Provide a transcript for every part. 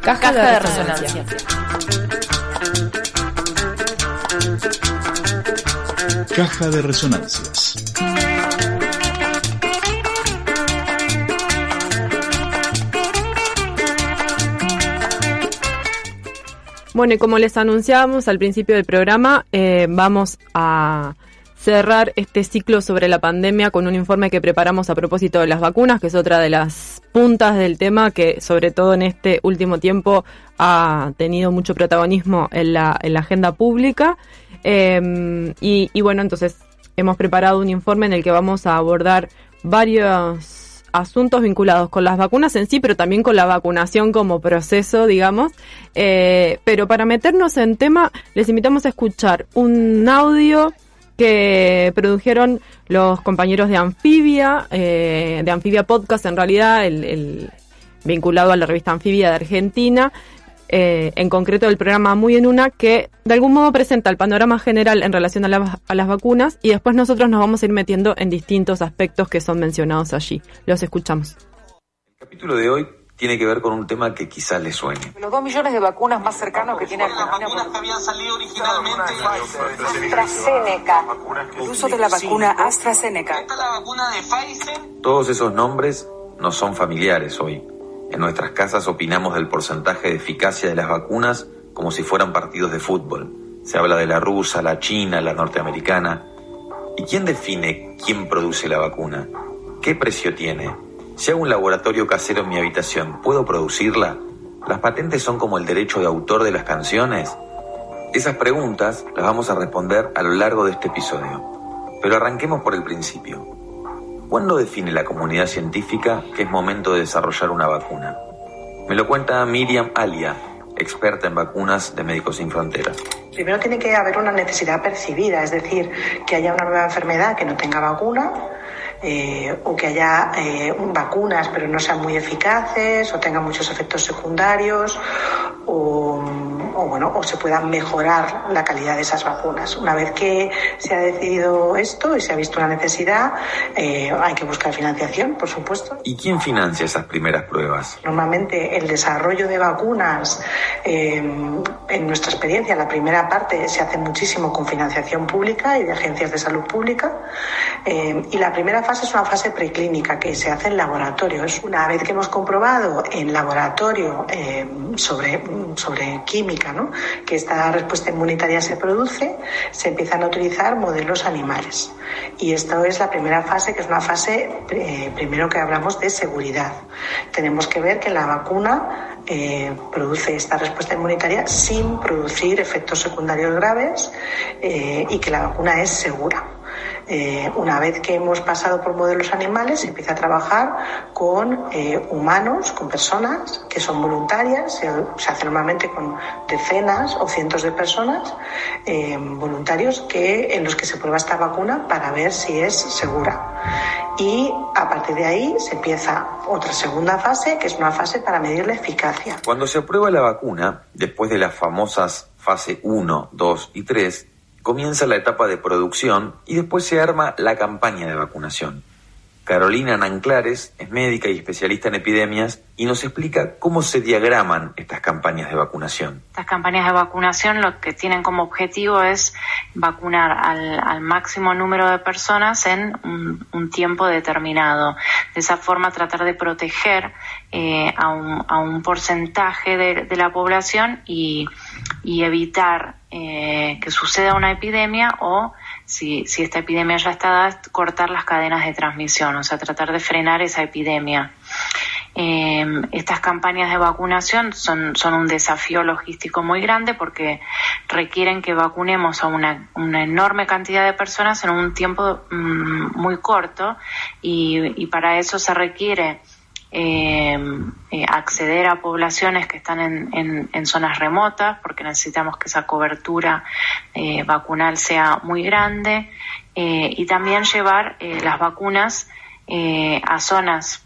Caja, de, resonancia. Caja de resonancias. Bueno, y como les anunciábamos al principio del programa, eh, vamos a cerrar este ciclo sobre la pandemia con un informe que preparamos a propósito de las vacunas, que es otra de las puntas del tema que sobre todo en este último tiempo ha tenido mucho protagonismo en la, en la agenda pública. Em, y, y bueno, entonces hemos preparado un informe en el que vamos a abordar varios asuntos vinculados con las vacunas en sí, pero también con la vacunación como proceso, digamos. Eh, pero para meternos en tema, les invitamos a escuchar un audio que produjeron los compañeros de Anfibia, eh, de Anfibia Podcast en realidad, el, vinculado a la revista Anfibia de Argentina, eh, en concreto el programa Muy en Una, que de algún modo presenta el panorama general en relación a, a las vacunas y después nosotros nos vamos a ir metiendo en distintos aspectos que son mencionados allí. Los escuchamos. El capítulo de hoy tiene que ver con un tema que quizás le suene. Los dos millones de vacunas más cercanos que tiene Argentina. Las vacunas que habían salido originalmente. AstraZeneca. El uso de la vacuna AstraZeneca. Esta es la vacuna de Pfizer. Todos esos nombres no son familiares hoy. En nuestras casas opinamos del porcentaje de eficacia de las vacunas como si fueran partidos de fútbol. Se habla de la rusa, la china, la norteamericana. ¿Y quién define quién produce la vacuna? ¿Qué precio tiene? Si hago un laboratorio casero en mi habitación, ¿puedo producirla? ¿Las patentes son como el derecho de autor de las canciones? Esas preguntas las vamos a responder a lo largo de este episodio. Pero arranquemos por el principio. ¿Cuándo define la comunidad científica que es momento de desarrollar una vacuna? Me lo cuenta Miriam Alia, experta en vacunas de Médicos Sin Fronteras. Primero tiene que haber una necesidad percibida, es decir, que haya una nueva enfermedad que no tenga vacuna eh, o que haya eh, vacunas pero no sean muy eficaces o tengan muchos efectos secundarios o, bueno o se pueda mejorar la calidad de esas vacunas. Una vez que se ha decidido esto y se ha visto una necesidad, eh, hay que buscar financiación, por supuesto. ¿Y quién financia esas primeras pruebas? Normalmente el desarrollo de vacunas, en nuestra experiencia, la primera parte se hace muchísimo con financiación pública y de agencias de salud pública y la primera fase es una fase preclínica que se hace en laboratorios. Una vez que hemos comprobado en laboratorio eh, sobre, sobre química que esta respuesta inmunitaria se produce, se empiezan a utilizar modelos animales. Y esto es la primera fase, que es una fase, eh, primero que hablamos de seguridad. Tenemos que ver que la vacuna eh, produce esta respuesta inmunitaria sin producir efectos secundarios graves y que la vacuna es segura. Eh, una vez que hemos pasado por modelos animales, se empieza a trabajar con eh, humanos, con personas que son voluntarias, se, hace normalmente con decenas o cientos de personas eh, voluntarios que, en los que se prueba esta vacuna para ver si es segura. Y a partir de ahí se empieza otra segunda fase, que es una fase para medir la eficacia. Cuando se aprueba la vacuna, después de las famosas fase 1, 2 y 3, comienza la etapa de producción y después se arma la campaña de vacunación. Carolina Nanclares es médica y especialista en epidemias y nos explica cómo se diagraman estas campañas de vacunación. Estas campañas de vacunación lo que tienen como objetivo es vacunar al, máximo número de personas en un, tiempo determinado. De esa forma tratar de proteger eh, a, un, porcentaje de, la población y, evitar eh, que suceda una epidemia o si, si esta epidemia ya está dada, cortar las cadenas de transmisión, o sea, tratar de frenar esa epidemia. Em, estas campañas de vacunación son, son un desafío logístico muy grande porque requieren que vacunemos a una, una enorme cantidad de personas en un tiempo mm, muy corto y, y para eso se requiere eh, eh, acceder a poblaciones que están en, en, zonas remotas, porque necesitamos que esa cobertura eh, vacunal sea muy grande, y también llevar las vacunas a zonas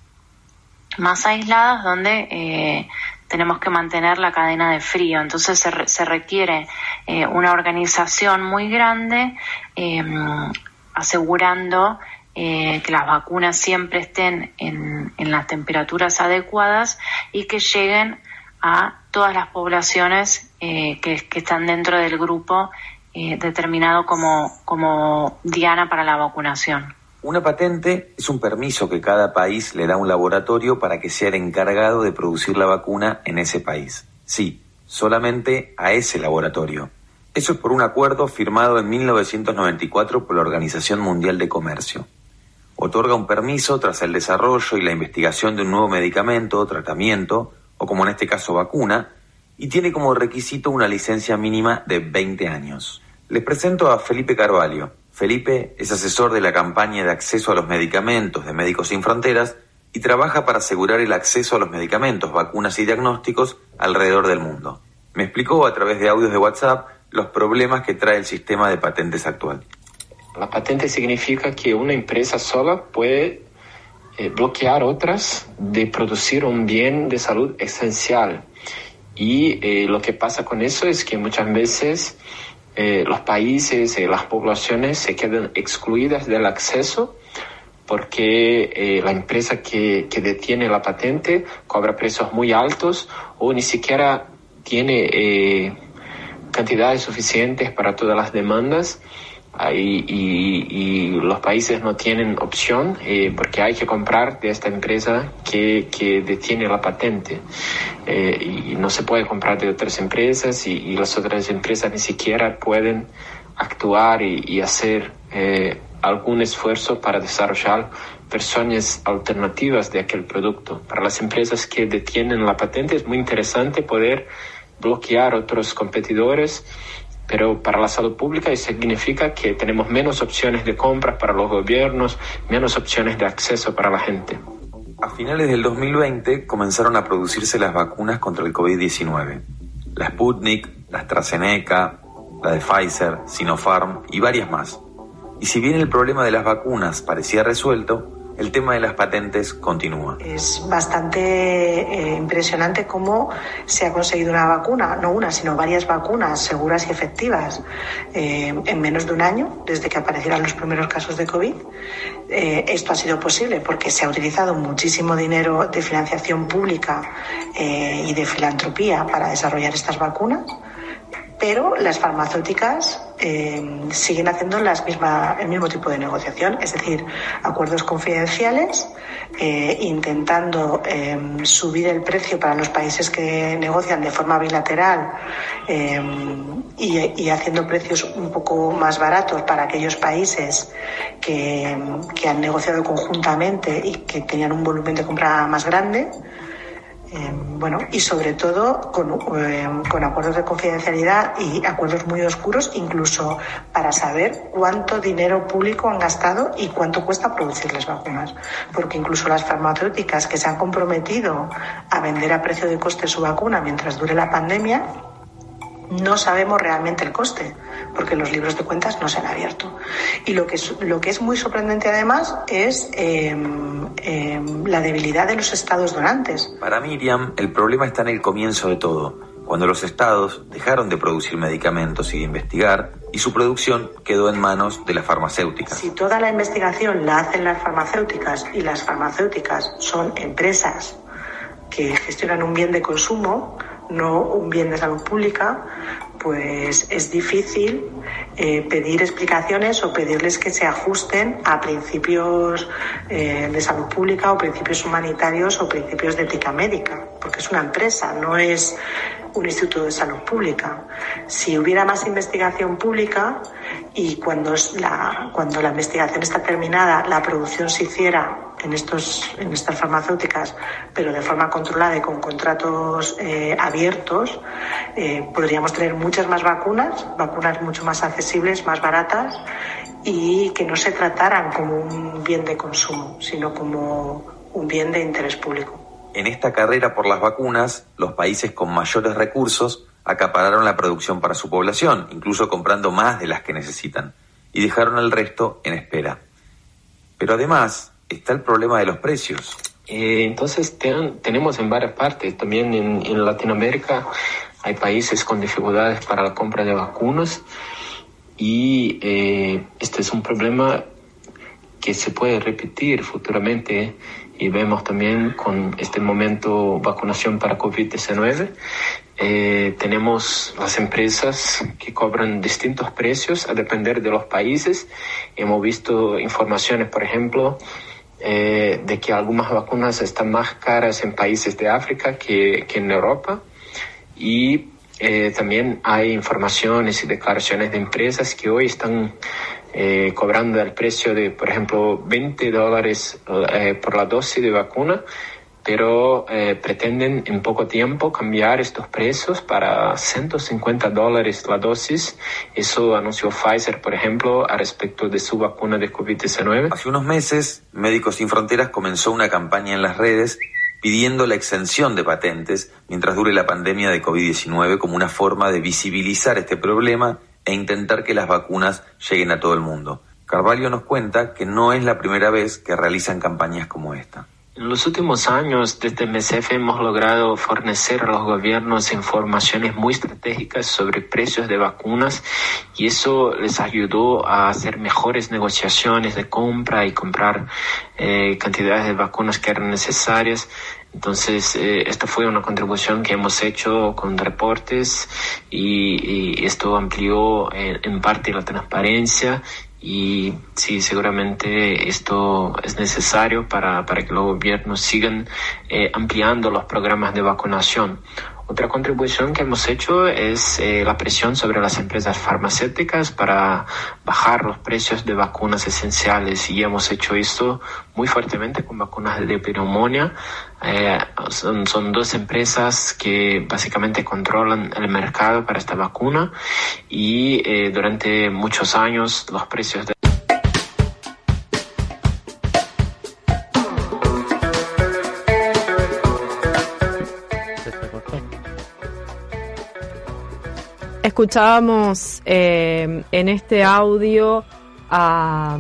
más aisladas donde tenemos que mantener la cadena de frío. Entonces se, se requiere una organización muy grande asegurando eh, que las vacunas siempre estén en, las temperaturas adecuadas y que lleguen a todas las poblaciones eh, que, están dentro del grupo determinado como, como diana para la vacunación. Una patente es un permiso que cada país le da a un laboratorio para que sea el encargado de producir la vacuna en ese país. Sí, solamente a ese laboratorio. Eso es por un acuerdo firmado en 1994 por la Organización Mundial de Comercio. Otorga un permiso tras el desarrollo y la investigación de un nuevo medicamento, tratamiento, o como en este caso vacuna, y tiene como requisito una licencia mínima de 20 años. Les presento a Felipe Carvalho, Felipe es asesor de la campaña de acceso a los medicamentos de Médicos Sin Fronteras y trabaja para asegurar el acceso a los medicamentos, vacunas y diagnósticos alrededor del mundo. Me explicó a través de audios de WhatsApp los problemas que trae el sistema de patentes actual. La patente significa que una empresa sola puede eh, bloquear otras de producir un bien de salud esencial. Y eh, lo que pasa con eso es que muchas veces eh, los países las poblaciones se quedan excluidas del acceso porque la empresa que, que, detiene la patente cobra precios muy altos o ni siquiera tiene cantidades suficientes para todas las demandas y, los países no tienen opción eh, porque hay que comprar de esta empresa que, que detiene la patente eh, y no se puede comprar de otras empresas y, las otras empresas ni siquiera pueden actuar y, hacer eh, algún esfuerzo para desarrollar versiones alternativas de aquel producto. Para las empresas que detienen la patente es muy interesante poder bloquear otros competidores pero para la salud pública significa que tenemos menos opciones de compras para los gobiernos, menos opciones de acceso para la gente. A finales del 2020 comenzaron a producirse las vacunas contra el COVID-19. La Sputnik, la AstraZeneca, la de Pfizer, Sinopharm y varias más. Y si bien el problema de las vacunas parecía resuelto, el tema de las patentes continúa. Es bastante eh, impresionante cómo se ha conseguido una vacuna, no una, sino varias vacunas seguras y efectivas eh, en menos de un año, desde que aparecieron los primeros casos de COVID. Eh, esto ha sido posible porque se ha utilizado muchísimo dinero de financiación pública y de filantropía para desarrollar estas vacunas pero las farmacéuticas eh, siguen haciendo las misma, el mismo tipo de negociación, es decir, acuerdos confidenciales, eh, intentando em, subir el precio para los países que negocian de forma bilateral y, haciendo precios un poco más baratos para aquellos países que han negociado conjuntamente y que tenían un volumen de compra más grande. Eh, bueno, y sobre todo eh, con, acuerdos de confidencialidad y acuerdos muy oscuros, incluso para saber cuánto dinero público han gastado y cuánto cuesta producir las vacunas. Porque incluso las farmacéuticas que se han comprometido a vender a precio de coste su vacuna mientras dure la pandemia, no sabemos realmente el coste, porque los libros de cuentas no se han abierto. Y lo que es, lo que es muy sorprendente además es em, em, la debilidad de los estados donantes. Para Miriam, el problema está en el comienzo de todo, cuando los estados dejaron de producir medicamentos y de investigar, y su producción quedó en manos de las farmacéuticas. Si toda la investigación la hacen las farmacéuticas y las farmacéuticas son empresas que gestionan un bien de consumo, no un bien de salud pública, pues es difícil eh, pedir explicaciones o pedirles que se ajusten a principios eh, de salud pública o principios humanitarios o principios de ética médica, porque es una empresa, no es un instituto de salud pública. Si hubiera más investigación pública y cuando la, cuando la investigación está terminada, la producción se hiciera en, estos, en estas farmacéuticas, pero de forma controlada y con contratos eh, abiertos, eh, podríamos tener muchas más vacunas, vacunas mucho más accesibles, más baratas y que no se trataran como un bien de consumo, sino como un bien de interés público. En esta carrera por las vacunas, los países con mayores recursos acapararon la producción para su población, incluso comprando más de las que necesitan, y dejaron el resto en espera. Pero además, está el problema de los precios. Eh, entonces tenemos en varias partes, también en, Latinoamérica hay países con dificultades para la compra de vacunas y eh, este es un problema que se puede repetir futuramente y vemos también con este momento vacunación para COVID-19. Eh, tenemos las empresas que cobran distintos precios a depender de los países. Hemos visto informaciones, por ejemplo, eh, de que algunas vacunas están más caras en países de África que, que en Europa. Y eh, también hay informaciones y declaraciones de empresas que hoy están eh, cobrando el precio de, por ejemplo, 20 dólares por la dosis de vacuna, pero eh, pretenden en poco tiempo cambiar estos precios para 150 dólares la dosis. Eso anunció Pfizer, por ejemplo, a respecto de su vacuna de COVID-19. Hace unos meses, Médicos Sin Fronteras comenzó una campaña en las redes pidiendo la exención de patentes mientras dure la pandemia de COVID-19 como una forma de visibilizar este problema e intentar que las vacunas lleguen a todo el mundo. Carvalho nos cuenta que no es la primera vez que realizan campañas como esta. En los últimos años, desde MSF hemos logrado fornecer a los gobiernos informaciones muy estratégicas sobre precios de vacunas y eso les ayudó a hacer mejores negociaciones de compra y comprar eh, cantidades de vacunas que eran necesarias. Entonces, eh, esta fue una contribución que hemos hecho con reportes y, esto amplió en, en parte la transparencia y sí, seguramente esto es necesario para, para que los gobiernos sigan eh, ampliando los programas de vacunación. Otra contribución que hemos hecho es eh, la presión sobre las empresas farmacéuticas para bajar los precios de vacunas esenciales y hemos hecho esto muy fuertemente con vacunas de pneumonia. Eh, son, son dos empresas que básicamente controlan el mercado para esta vacuna y eh, durante muchos años los precios de Escuchábamos eh, en este audio a,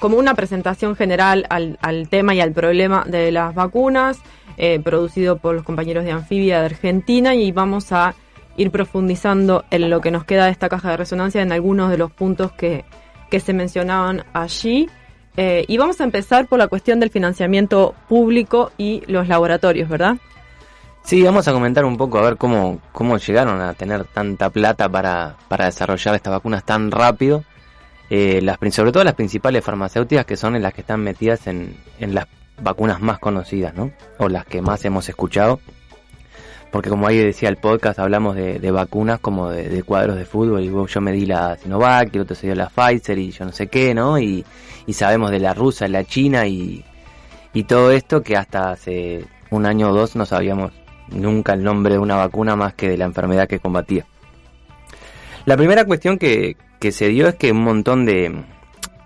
como una presentación general al, al, tema y al problema de las vacunas, eh, producido por los compañeros de Anfibia de Argentina, y vamos a ir profundizando en lo que nos queda de esta caja de resonancia en algunos de los puntos que, se mencionaban allí. Eh, y vamos a empezar por la cuestión del financiamiento público y los laboratorios, ¿verdad? Sí, vamos a comentar un poco a ver cómo, cómo llegaron a tener tanta plata para, para desarrollar estas vacunas tan rápido. Eh, las, sobre todo las principales farmacéuticas que son en las que están metidas en, en las vacunas más conocidas, ¿no? O las que más hemos escuchado. Porque como ahí decía el podcast, hablamos de, vacunas como de, de, cuadros de fútbol. Y yo me di la Sinovac, y el otro se dio la Pfizer y yo no sé qué, ¿no? Y, y sabemos de la rusa, la china y, y todo esto que hasta hace un año o dos no sabíamos nunca el nombre de una vacuna más que de la enfermedad que combatía. La primera cuestión que, que se dio es que un montón de,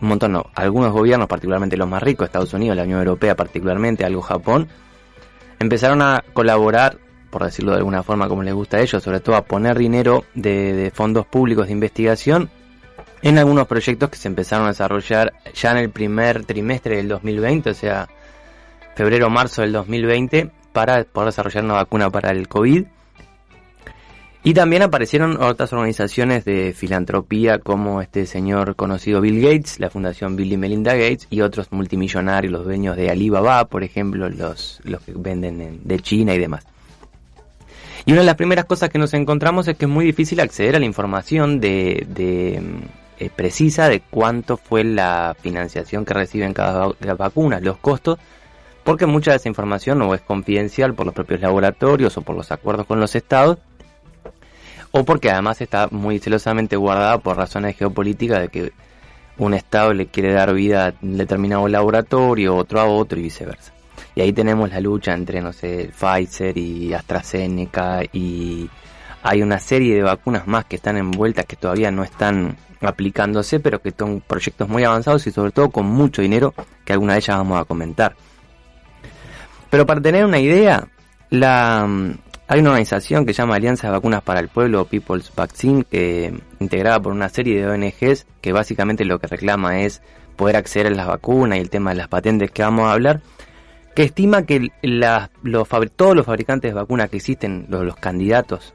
un montón no, algunos gobiernos, particularmente los más ricos, Estados Unidos, la Unión Europea particularmente, algo Japón, empezaron a colaborar, por decirlo de alguna forma como les gusta a ellos, sobre todo a poner dinero de, de fondos públicos de investigación en algunos proyectos que se empezaron a desarrollar ya en el primer trimestre del 2020, o sea, febrero-marzo del 2020, para poder desarrollar una vacuna para el COVID. Y también aparecieron otras organizaciones de filantropía como este señor conocido Bill Gates, la Fundación Bill y Melinda Gates y otros multimillonarios, los dueños de Alibaba, por ejemplo, los, los que venden en, de China y demás. Y una de las primeras cosas que nos encontramos es que es muy difícil acceder a la información de, de eh, precisa de cuánto fue la financiación que reciben cada vacuna, los costos, porque mucha de esa información no es confidencial por los propios laboratorios o por los acuerdos con los estados, o porque además está muy celosamente guardada por razones geopolíticas de que un estado le quiere dar vida a un determinado laboratorio, otro a otro y viceversa. Y ahí tenemos la lucha entre, no sé, Pfizer y AstraZeneca y hay una serie de vacunas más que están envueltas que todavía no están aplicándose, pero que son proyectos muy avanzados y sobre todo con mucho dinero, que alguna de ellas vamos a comentar. Pero para tener una idea, la, hay una organización que se llama Alianza de Vacunas para el Pueblo, People's Vaccine, que integrada por una serie de ONGs que básicamente lo que reclama es poder acceder a las vacunas y el tema de las patentes que vamos a hablar, que estima que la, los, todos los fabricantes de vacunas que existen, los, los candidatos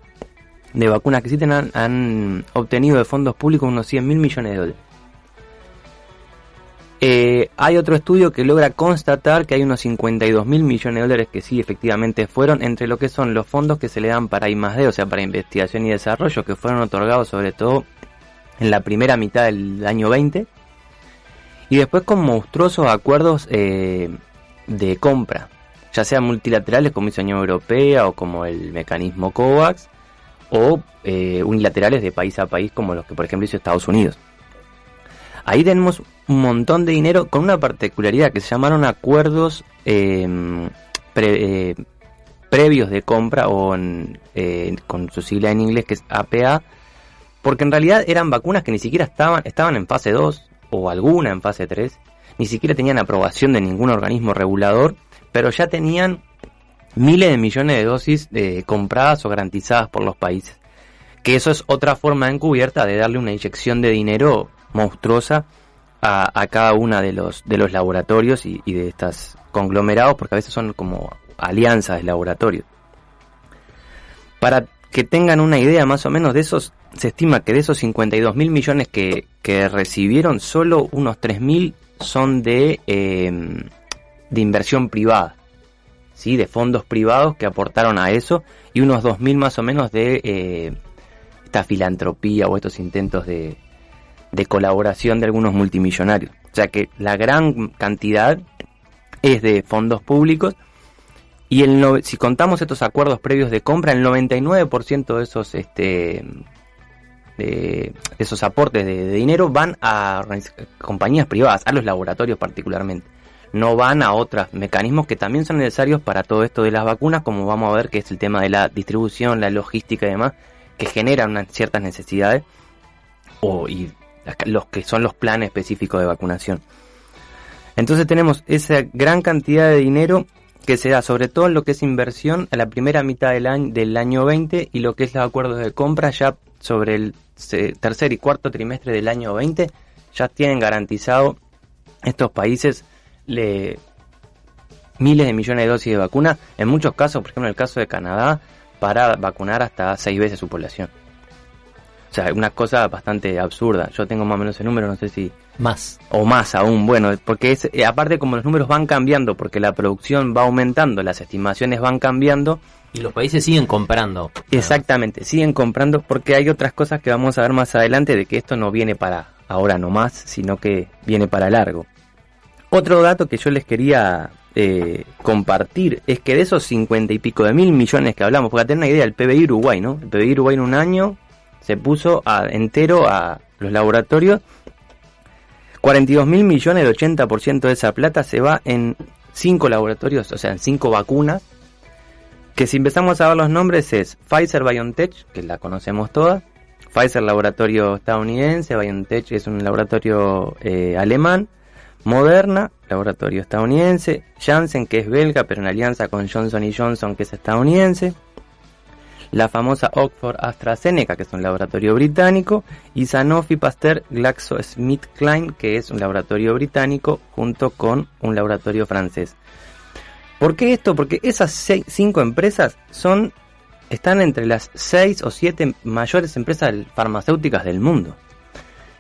de vacunas que existen, han, han obtenido de fondos públicos unos 100 mil millones de dólares. Eh, hay otro estudio que logra constatar que hay unos 52 mil millones de dólares que sí efectivamente fueron entre lo que son los fondos que se le dan para I+.D., o sea, para investigación y desarrollo, que fueron otorgados sobre todo en la primera mitad del año 20, y después con monstruosos acuerdos eh, de compra, ya sean multilaterales como hizo Unión Europea o como el mecanismo COVAX, o eh, unilaterales de país a país como los que por ejemplo hizo Estados Unidos. Ahí tenemos un montón de dinero con una particularidad que se llamaron acuerdos em, eh, previos de compra o eh, con su sigla en inglés que es APA, porque en realidad eran vacunas que ni siquiera estaban, estaban en fase 2 o alguna en fase 3, ni siquiera tenían aprobación de ningún organismo regulador, pero ya tenían miles de millones de dosis eh, compradas o garantizadas por los países. Que eso es otra forma encubierta de darle una inyección de dinero monstruosa a, cada una de los, de los laboratorios y, de estos conglomerados, porque a veces son como alianzas de laboratorios. Para que tengan una idea más o menos de esos, se estima que de esos 52 mil millones que, que, recibieron, solo unos 3 mil son de, em, de inversión privada, ¿sí? de fondos privados que aportaron a eso, y unos 2 mil más o menos de eh, esta filantropía o estos intentos de, de colaboración de algunos multimillonarios. O sea que la gran cantidad es de fondos públicos y el si contamos estos acuerdos previos de compra, el 99% de esos este de esos aportes de, dinero van a compañías privadas, a los laboratorios particularmente. No van a otros mecanismos que también son necesarios para todo esto de las vacunas, como vamos a ver que es el tema de la distribución, la logística y demás, que generan ciertas necesidades o, los que son los planes específicos de vacunación. Entonces tenemos esa gran cantidad de dinero que se da sobre todo en lo que es inversión a la primera mitad del año, del año 20 y lo que es los acuerdos de compra ya sobre el tercer y cuarto trimestre del año 20 ya tienen garantizado estos países le, miles de millones de dosis de vacuna, en muchos casos, por ejemplo en el caso de Canadá, para vacunar hasta seis veces su población. O sea, una cosa bastante absurda. Yo tengo más o menos ese número, no sé si... Más. O más aún, bueno, porque es, eh, aparte como los números van cambiando, porque la producción va aumentando, las estimaciones van cambiando. Y los países siguen comprando. Exactamente, siguen comprando porque hay otras cosas que vamos a ver más adelante de que esto no viene para ahora nomás, sino que viene para largo. Otro dato que yo les quería eh, compartir es que de esos 50 y pico de mil millones que hablamos, porque tener una idea, el PBI Uruguay, ¿no? El PBI Uruguay en un año se puso a, entero a los laboratorios. 42 mil millones, el 80% de esa plata se va en 5 laboratorios, o sea, en 5 vacunas. Que si empezamos a ver los nombres es Pfizer BioNTech, que la conocemos todas. Pfizer, laboratorio estadounidense. BioNTech es un laboratorio eh, alemán. Moderna, laboratorio estadounidense. Janssen, que es belga, pero en alianza con Johnson Johnson, que es estadounidense la famosa Oxford AstraZeneca, que es un laboratorio británico, y Sanofi Pasteur GlaxoSmithKline, que es un laboratorio británico, junto con un laboratorio francés. ¿Por qué esto? Porque esas cinco empresas son, están entre las seis o siete mayores empresas farmacéuticas del mundo.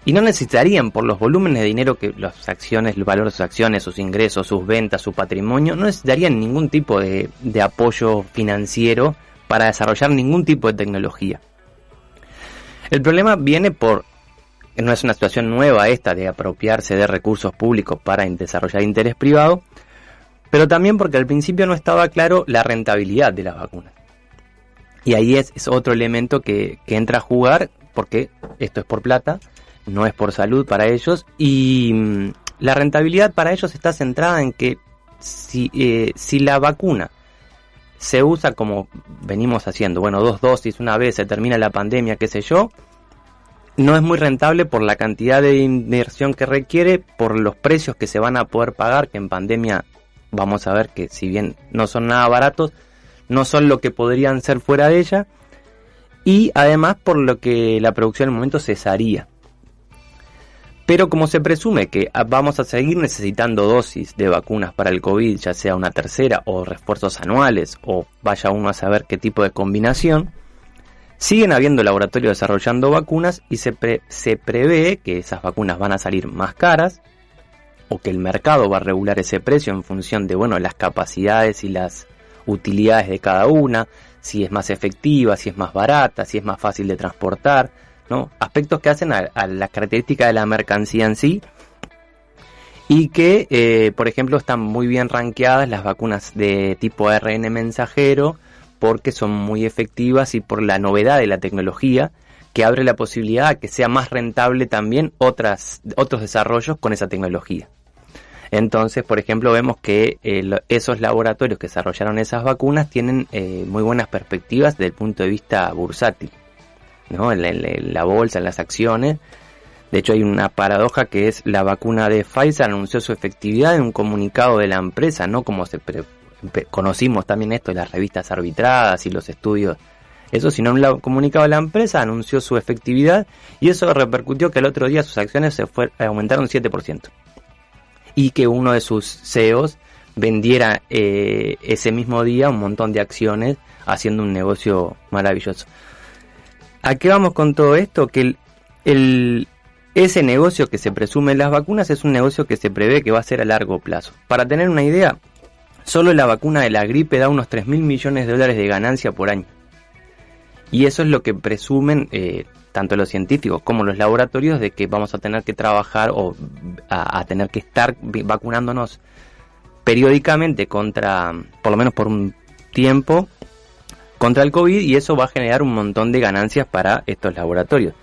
Y no necesitarían, por los volúmenes de dinero que las acciones, el valor de sus acciones, sus ingresos, sus ventas, su patrimonio, no necesitarían ningún tipo de apoyo financiero para desarrollar ningún tipo de tecnología. El problema viene por, no es una situación nueva esta de apropiarse de recursos públicos para desarrollar interés privado, pero también porque al principio no estaba claro la rentabilidad de las vacunas. Y ahí es, otro elemento que, entra a jugar, porque esto es por plata, no es por salud para ellos, y mm, la rentabilidad para ellos está centrada en que si, eh, si la vacuna se usa como venimos haciendo, bueno, dos dosis una vez, se termina la pandemia, qué sé yo, no es muy rentable por la cantidad de inversión que requiere, por los precios que se van a poder pagar, que en pandemia vamos a ver que si bien no son nada baratos, no son lo que podrían ser fuera de ella, y además por lo que la producción en el momento cesaría. Pero como se presume que ah, vamos a seguir necesitando dosis de vacunas para el COVID, ya sea una tercera o refuerzos anuales o vaya uno a saber qué tipo de combinación, siguen habiendo laboratorios desarrollando vacunas y se, se prevé que esas vacunas van a salir más caras o que el mercado va a regular ese precio en función de, bueno, las capacidades y las utilidades de cada una, si es más efectiva, si es más barata, si es más fácil de transportar, ¿no? Aspectos que hacen a, a la característica de la mercancía en sí y que, eh, por ejemplo, están muy bien rankeadas las vacunas de tipo ARN mensajero porque son muy efectivas y por la novedad de la tecnología que abre la posibilidad a que sea más rentable también otras, otros desarrollos con esa tecnología. Entonces, por ejemplo, vemos que eh, esos laboratorios que desarrollaron esas vacunas tienen eh, muy buenas perspectivas desde el punto de vista bursátil, ¿no? En la, bolsa, en las acciones, de hecho, hay una paradoja que es la vacuna de Pfizer anunció su efectividad en un comunicado de la empresa, no como se conocimos también esto en las revistas arbitradas y los estudios. Eso, sino en un comunicado de la empresa anunció su efectividad y eso repercutió que el otro día sus acciones se fue, aumentaron 7%. Y que uno de sus CEOs vendiera eh, ese mismo día un montón de acciones haciendo un negocio maravilloso. ¿A qué vamos con todo esto? Que el, ese negocio que se presume en las vacunas es un negocio que se prevé que va a ser a largo plazo. Para tener una idea, solo la vacuna de la gripe da unos 3 mil millones de dólares de ganancia por año. Y eso es lo que presumen eh, tanto los científicos como los laboratorios de que vamos a tener que trabajar o a, tener que estar vacunándonos periódicamente contra, por lo menos por un tiempo, contra el COVID y eso va a generar un montón de ganancias para estos laboratorios.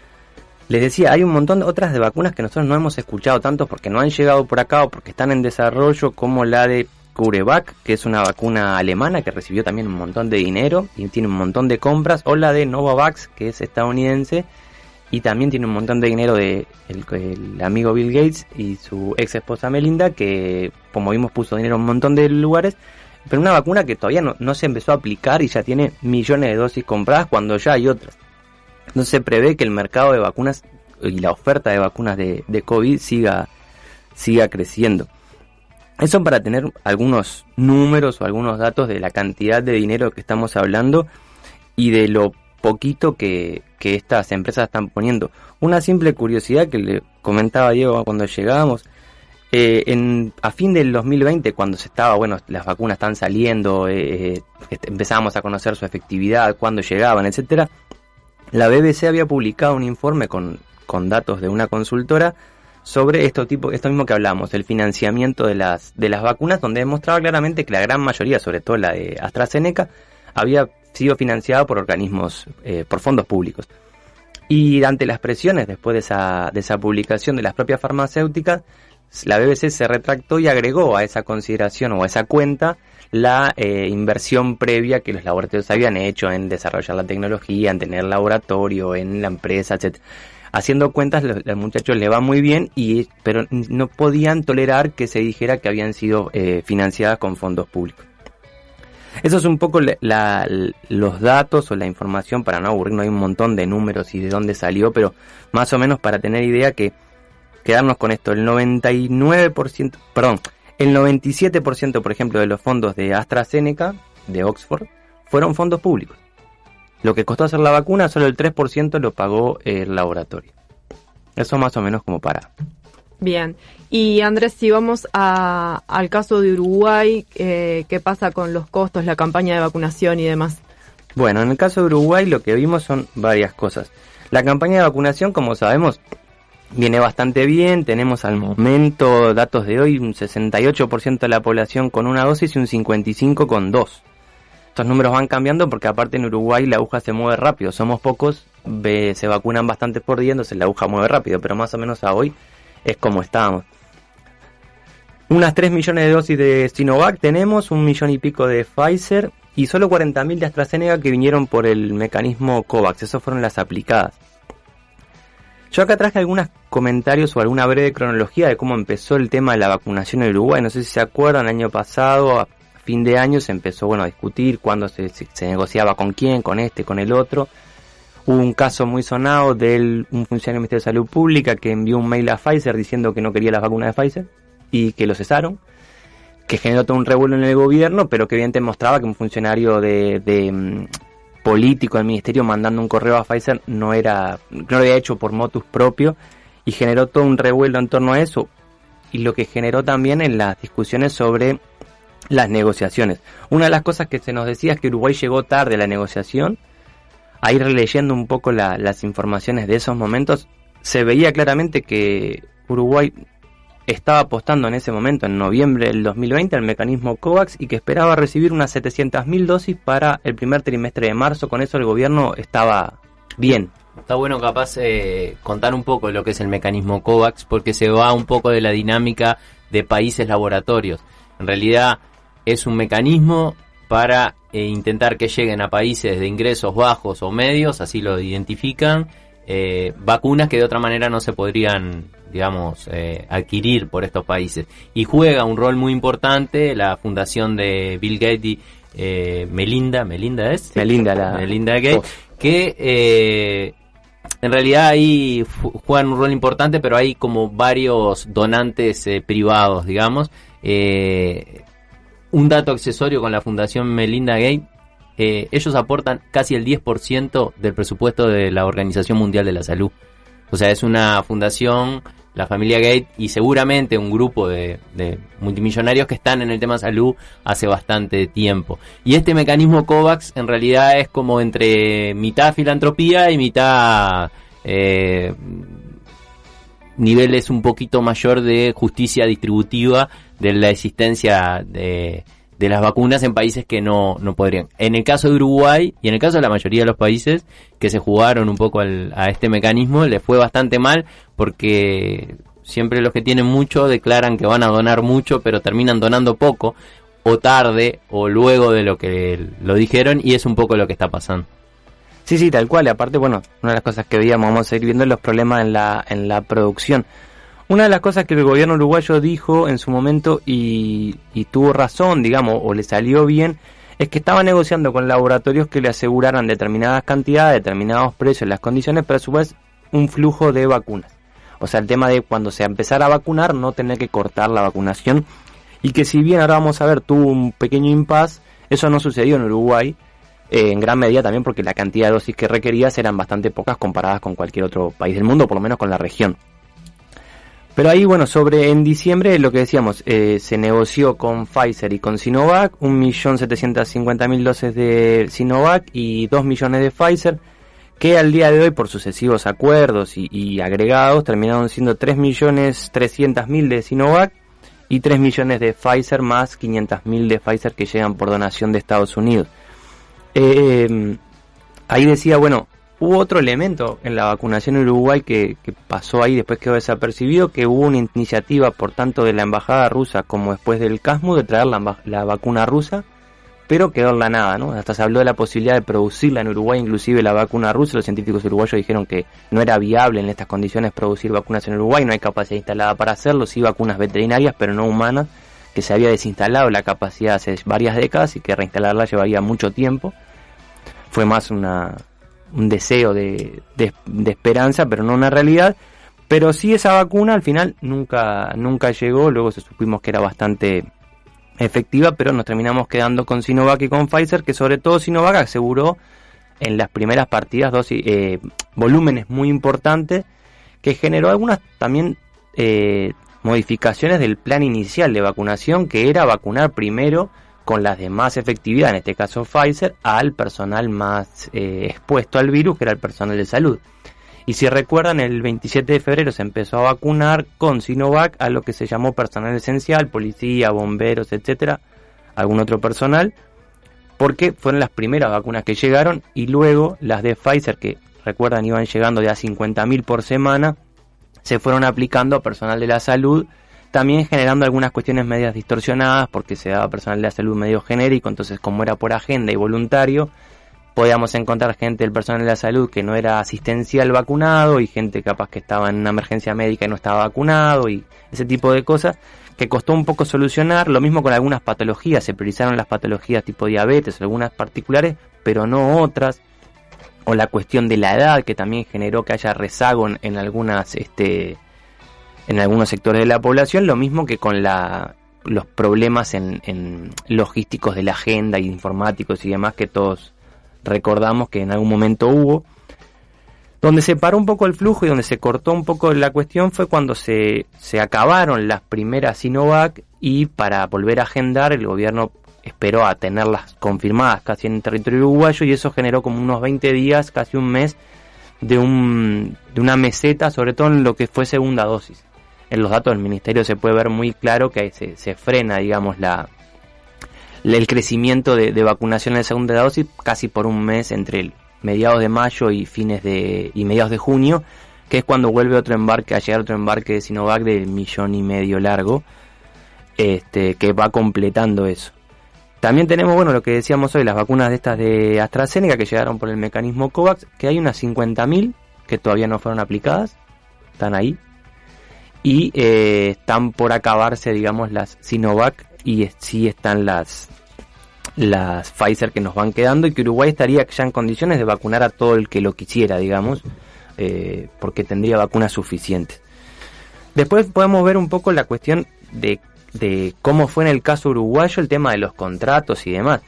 Les decía, hay un montón de otras de vacunas que nosotros no hemos escuchado tanto porque no han llegado por acá o porque están en desarrollo, como la de CureVac, que es una vacuna alemana que recibió también un montón de dinero y tiene un montón de compras, o la de Novavax, que es estadounidense y también tiene un montón de dinero de el, amigo Bill Gates y su ex esposa Melinda, que como vimos puso dinero en un montón de lugares, pero una vacuna que todavía no, se empezó a aplicar y ya tiene millones de dosis compradas cuando ya hay otras. No se prevé que el mercado de vacunas y la oferta de vacunas de, de COVID siga, siga creciendo. Eso para tener algunos números o algunos datos de la cantidad de dinero que estamos hablando y de lo poquito que, que estas empresas están poniendo. Una simple curiosidad que le comentaba Diego cuando llegábamos, eh, en, a fin del 2020, cuando se estaba, bueno, las vacunas están saliendo, eh, eh empezábamos a conocer su efectividad, cuándo llegaban, etcétera, la BBC había publicado un informe con, con datos de una consultora sobre esto, tipo, esto mismo que hablamos, el financiamiento de las, de las vacunas, donde demostraba claramente que la gran mayoría, sobre todo la de AstraZeneca, había sido financiada por organismos, eh, por fondos públicos. Y ante las presiones después de esa, de esa publicación de las propias farmacéuticas, la BBC se retractó y agregó a esa consideración o a esa cuenta la eh, inversión previa que los laboratorios habían hecho en desarrollar la tecnología, en tener laboratorio, en la empresa, etc. Haciendo cuentas, los, muchachos le va muy bien, y, pero no podían tolerar que se dijera que habían sido eh, financiadas con fondos públicos. Eso es un poco los datos o la información para no aburrirnos. Hay un montón de números y de dónde salió, pero más o menos para tener idea que quedarnos con esto, el 99%, perdón, el 97%, por ejemplo, de los fondos de AstraZeneca, de Oxford, fueron fondos públicos. Lo que costó hacer la vacuna, solo el 3% lo pagó el laboratorio. Eso más o menos como para. Bien. Y Andrés, si vamos al caso de Uruguay, eh, ¿qué pasa con los costos, la campaña de vacunación y demás? Bueno, en el caso de Uruguay lo que vimos son varias cosas. La campaña de vacunación, como sabemos, viene bastante bien. Tenemos al momento datos de hoy, un 68% de la población con una dosis y un 55% con dos. Estos números van cambiando porque aparte en Uruguay la aguja se mueve rápido. Somos pocos, se vacunan bastante por día, entonces la aguja mueve rápido, pero más o menos a hoy es como estábamos. Unas 3 millones de dosis de Sinovac tenemos, un millón y pico de Pfizer y solo 40.000 de AstraZeneca que vinieron por el mecanismo COVAX. Esas fueron las aplicadas. Yo acá traje algunos comentarios o alguna breve cronología de cómo empezó el tema de la vacunación en Uruguay. No sé si se acuerdan, el año pasado, a fin de año, se empezó bueno, a discutir cuándo se, negociaba con quién, con este, con el otro. Hubo un caso muy sonado de un funcionario del Ministerio de Salud Pública que envió un mail a Pfizer diciendo que no quería las vacunas de Pfizer y que lo cesaron que generó todo un revuelo en el gobierno, pero que evidentemente mostraba que un funcionario de, mm, político del ministerio mandando un correo a Pfizer no era no lo había hecho por motus propio y generó todo un revuelo en torno a eso y lo que generó también en las discusiones sobre las negociaciones. Una de las cosas que se nos decía es que Uruguay llegó tarde a la negociación. A ir leyendo un poco las informaciones de esos momentos, se veía claramente que Uruguay estaba apostando en ese momento, en noviembre del 2020, al mecanismo COVAX y que esperaba recibir unas 700.000 dosis para el primer trimestre de marzo. Con eso el gobierno estaba bien. Está bueno capaz eh, contar un poco lo que es el mecanismo COVAX porque se va un poco de la dinámica de países laboratorios. En realidad es un mecanismo para eh, intentar que lleguen a países de ingresos bajos o medios, así lo identifican, eh, vacunas que de otra manera no se podrían, digamos, eh, adquirir por estos países. Y juega un rol muy importante la fundación de Bill Gates y Melinda, Melinda es? Melinda, la... Melinda Gates, que en realidad ahí juegan un rol importante, pero hay como varios donantes privados, digamos. Eh, un dato accesorio con la Fundación Melinda Gates, eh, ellos aportan casi el 10% del presupuesto de la Organización Mundial de la Salud. O sea, es una fundación, la familia Gates y seguramente un grupo de, multimillonarios que están en el tema salud hace bastante tiempo. Y este mecanismo COVAX en realidad es como entre mitad filantropía y mitad eh, niveles un poquito mayor de justicia distributiva de la existencia de, las vacunas en países que no, no podrían. En el caso de Uruguay y en el caso de la mayoría de los países que se jugaron un poco a este mecanismo, les fue bastante mal porque siempre los que tienen mucho declaran que van a donar mucho, pero terminan donando poco, o tarde, o luego de lo que lo dijeron, y es un poco lo que está pasando. Sí, sí, tal cual. Y aparte, bueno, una de las cosas que veíamos, vamos a ir viendo los problemas en la, en la producción. Una de las cosas que el gobierno uruguayo dijo en su momento y, tuvo razón, digamos, o le salió bien, es que estaba negociando con laboratorios que le aseguraran determinadas cantidades, determinados precios, las condiciones, pero a su vez un flujo de vacunas. O sea, el tema de cuando se empezara a vacunar, no tener que cortar la vacunación. Y que si bien ahora vamos a ver, tuvo un pequeño impas, eso no sucedió en Uruguay, eh, en gran medida también porque la cantidad de dosis que requerías eran bastante pocas comparadas con cualquier otro país del mundo, por lo menos con la región. Pero ahí, bueno, sobre en diciembre lo que decíamos, eh, se negoció con Pfizer y con Sinovac, 1.750.000 dosis de Sinovac y 2 millones de Pfizer, que al día de hoy, por sucesivos acuerdos y, agregados, terminaron siendo 3.300.000 de Sinovac y 3 millones de Pfizer más 500.000 de Pfizer que llegan por donación de Estados Unidos. Eh, ahí decía, bueno, hubo otro elemento en la vacunación en Uruguay que, pasó ahí, después quedó desapercibido, que hubo una iniciativa por tanto de la embajada rusa como después del CASMU de traer la, vacuna rusa, pero quedó en la nada, ¿no? Hasta se habló de la posibilidad de producirla en Uruguay, inclusive la vacuna rusa, los científicos uruguayos dijeron que no era viable en estas condiciones producir vacunas en Uruguay, no hay capacidad instalada para hacerlo, sí vacunas veterinarias, pero no humanas, que se había desinstalado la capacidad hace varias décadas y que reinstalarla llevaría mucho tiempo. Fue más una, un deseo de, de, esperanza, pero no una realidad. Pero sí esa vacuna al final nunca, nunca llegó, luego se supimos que era bastante efectiva, pero nos terminamos quedando con Sinovac y con Pfizer, que sobre todo Sinovac aseguró en las primeras partidas dosis, eh, volúmenes muy importantes, que generó algunas también eh, modificaciones del plan inicial de vacunación, que era vacunar primero con las de más efectividad, en este caso Pfizer, al personal más eh, expuesto al virus, que era el personal de salud. Y si recuerdan, el 27 de febrero se empezó a vacunar con Sinovac a lo que se llamó personal esencial, policía, bomberos, etcétera, algún otro personal, porque fueron las primeras vacunas que llegaron y luego las de Pfizer, que recuerdan iban llegando de a 50.000 por semana, se fueron aplicando a personal de la salud, también generando algunas cuestiones medias distorsionadas porque se daba personal de la salud medio genérico, entonces como era por agenda y voluntario, podíamos encontrar gente del personal de la salud que no era asistencial vacunado y gente capaz que estaba en una emergencia médica y no estaba vacunado y ese tipo de cosas que costó un poco solucionar, lo mismo con algunas patologías, se priorizaron las patologías tipo diabetes, algunas particulares, pero no otras, o la cuestión de la edad que también generó que haya rezago en, algunas este en algunos sectores de la población lo mismo que con la los problemas en, logísticos de la agenda y informáticos y demás que todos recordamos que en algún momento hubo Donde se paró un poco el flujo y donde se cortó un poco la cuestión fue cuando se, se acabaron las primeras Sinovac y para volver a agendar el gobierno esperó a tenerlas confirmadas casi en el territorio uruguayo y eso generó como unos 20 días, casi un mes de, un, de una meseta, sobre todo en lo que fue segunda dosis. En los datos del ministerio se puede ver muy claro que se, se frena, digamos, la, el crecimiento de, de vacunación en la segunda dosis casi por un mes entre mediados de mayo y fines de y mediados de junio, que es cuando vuelve otro embarque, a llegar otro embarque de Sinovac de millón y medio largo, este, que va completando eso. También tenemos, bueno, lo que decíamos hoy, las vacunas de estas de AstraZeneca que llegaron por el mecanismo COVAX, que hay unas 50.000 que todavía no fueron aplicadas, están ahí, y eh, están por acabarse, digamos, las Sinovac y sí están las las Pfizer que nos van quedando y que Uruguay estaría ya en condiciones de vacunar a todo el que lo quisiera, digamos, eh, porque tendría vacunas suficientes. Después podemos ver un poco la cuestión de, de cómo fue en el caso uruguayo el tema de los contratos y demás.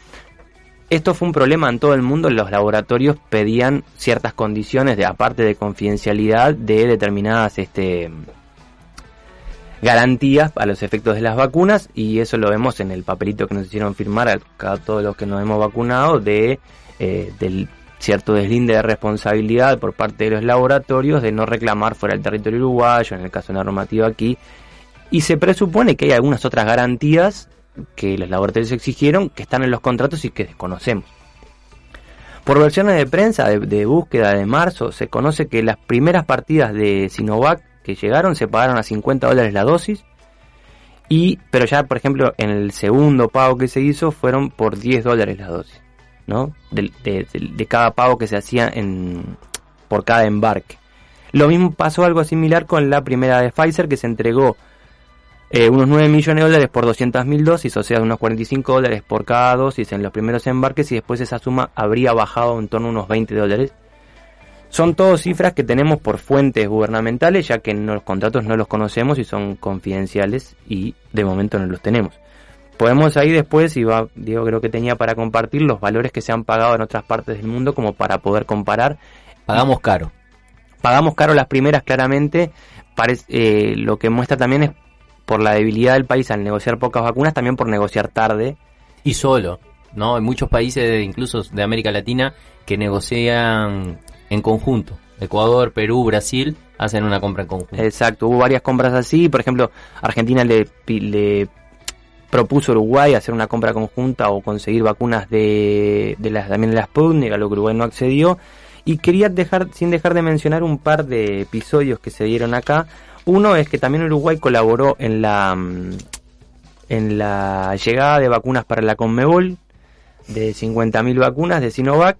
Esto fue un problema en todo el mundo, los laboratorios pedían ciertas condiciones de aparte de confidencialidad de determinadas este garantías a los efectos de las vacunas y eso lo vemos en el papelito que nos hicieron firmar a, todos los que nos hemos vacunado de eh, del cierto deslinde de responsabilidad por parte de los laboratorios de no reclamar fuera del territorio uruguayo, en el caso normativo aquí, y se presupone que hay algunas otras garantías que los laboratorios exigieron que están en los contratos y que desconocemos. Por versiones de prensa de, de búsqueda de marzo, se conoce que las primeras partidas de Sinovac que llegaron se pagaron a 50 dólares la dosis. Y, pero ya, por ejemplo, en el segundo pago que se hizo fueron por 10 dólares la dosis, ¿no? De, de, cada pago que se hacía en, por cada embarque. Lo mismo pasó algo similar con la primera de Pfizer que se entregó eh, unos 9 millones de dólares por 200 mil dosis, o sea, unos 45 dólares por cada dosis en los primeros embarques y después esa suma habría bajado en torno a unos 20 dólares son todas cifras que tenemos por fuentes gubernamentales, ya que en los contratos no los conocemos y son confidenciales y de momento no los tenemos. Podemos ahí después, y va, Diego creo que tenía para compartir los valores que se han pagado en otras partes del mundo como para poder comparar. Pagamos caro. Pagamos caro las primeras claramente. Parece, eh, lo que muestra también es por la debilidad del país al negociar pocas vacunas, también por negociar tarde. Y solo, ¿no? Hay muchos países, incluso de América Latina, que negocian en conjunto. Ecuador, Perú, Brasil hacen una compra en conjunto. Exacto, hubo varias compras así. Por ejemplo, Argentina le, le propuso a Uruguay hacer una compra conjunta o conseguir vacunas de, de las, también de las Sputnik, a lo que Uruguay no accedió. Y quería dejar, sin dejar de mencionar un par de episodios que se dieron acá. Uno es que también Uruguay colaboró en la, en la llegada de vacunas para la Conmebol, de 50.000 vacunas de Sinovac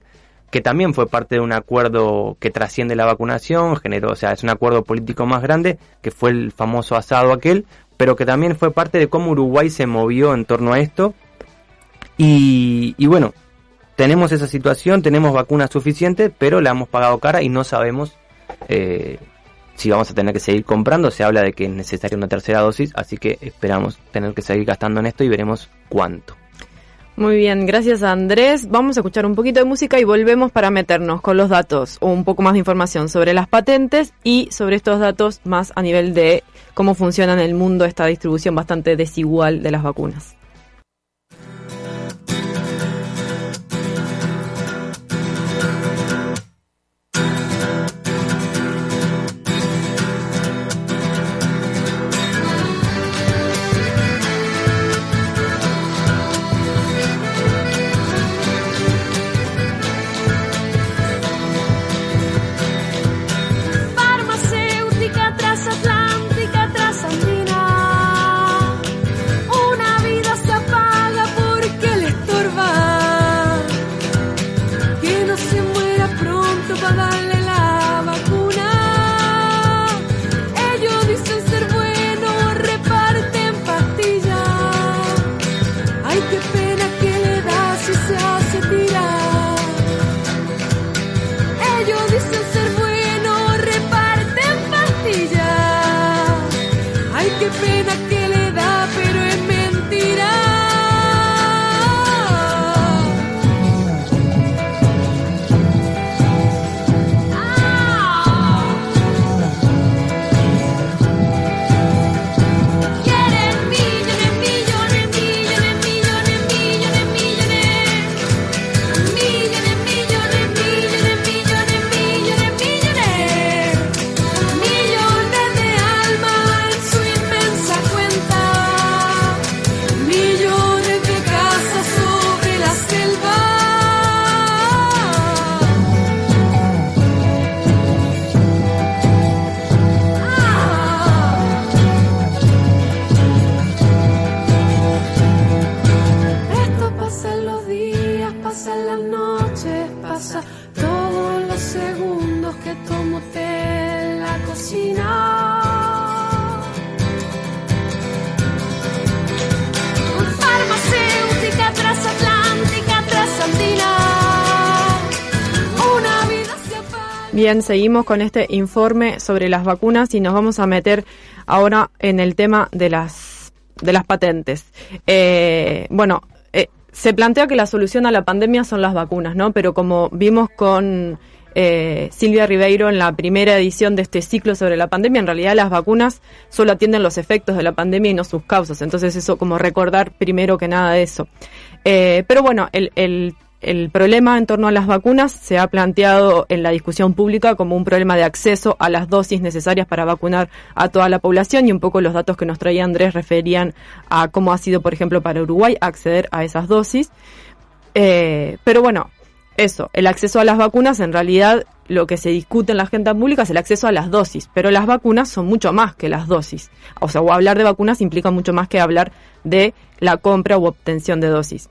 que también fue parte de un acuerdo que trasciende la vacunación, generó, o sea, es un acuerdo político más grande, que fue el famoso asado aquel, pero que también fue parte de cómo Uruguay se movió en torno a esto. Y, bueno, tenemos esa situación, tenemos vacunas suficientes, pero la hemos pagado cara y no sabemos eh, si vamos a tener que seguir comprando. Se habla de que es necesaria una tercera dosis, así que esperamos tener que seguir gastando en esto y veremos cuánto. Muy bien, gracias Andrés. Vamos a escuchar un poquito de música y volvemos para meternos con los datos o un poco más de información sobre las patentes y sobre estos datos más a nivel de cómo funciona en el mundo esta distribución bastante desigual de las vacunas. give me the Seguimos con este informe sobre las vacunas y nos vamos a meter ahora en el tema de las de las patentes. Eh, bueno, eh, se plantea que la solución a la pandemia son las vacunas, ¿no? Pero como vimos con eh, Silvia Ribeiro en la primera edición de este ciclo sobre la pandemia, en realidad las vacunas solo atienden los efectos de la pandemia y no sus causas. Entonces eso como recordar primero que nada eso. Pero bueno, el, el el problema en torno a las vacunas se ha planteado en la discusión pública como un problema de acceso a las dosis necesarias para vacunar a toda la población y un poco los datos que nos traía Andrés referían a cómo ha sido, por ejemplo, para Uruguay acceder a esas dosis. Eh, pero bueno, eso, el acceso a las vacunas en realidad lo que se discute en la agenda pública es el acceso a las dosis, pero las vacunas son mucho más que las dosis. O sea, o hablar de vacunas implica mucho más que hablar de la compra u obtención de dosis.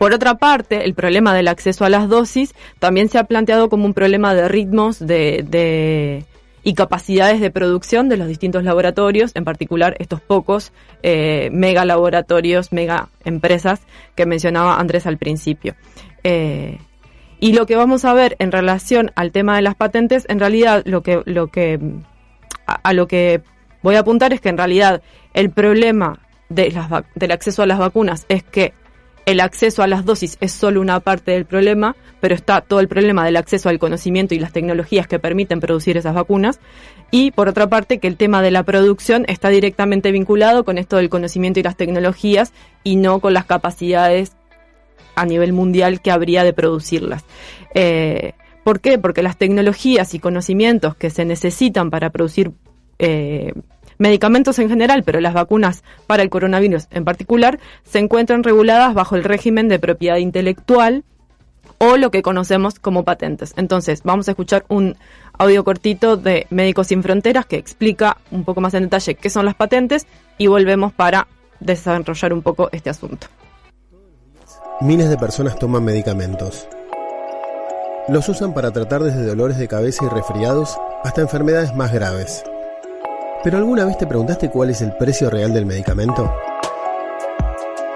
Por otra parte, el problema del acceso a las dosis también se ha planteado como un problema de ritmos de, y capacidades de producción de los distintos laboratorios, en particular estos pocos eh, mega laboratorios, mega empresas que mencionaba Andrés al principio. Eh, y lo que vamos a ver en relación al tema de las patentes, en realidad lo que, lo que a, lo que voy a apuntar es que en realidad el problema del acceso a las vacunas es que el acceso a las dosis es solo una parte del problema, pero está todo el problema del acceso al conocimiento y las tecnologías que permiten producir esas vacunas. Y por otra parte, que el tema de la producción está directamente vinculado con esto del conocimiento y las tecnologías y no con las capacidades a nivel mundial que habría de producirlas. Eh, ¿Por qué? Porque las tecnologías y conocimientos que se necesitan para producir eh, medicamentos en general, pero las vacunas para el coronavirus en particular, se encuentran reguladas bajo el régimen de propiedad intelectual o lo que conocemos como patentes. Entonces, vamos a escuchar un audio cortito de Médicos Sin Fronteras que explica un poco más en detalle qué son las patentes y volvemos para desarrollar un poco este asunto. Miles de personas toman medicamentos. Los usan para tratar desde dolores de cabeza y resfriados hasta enfermedades más graves. ¿Pero alguna vez te preguntaste cuál es el precio real del medicamento?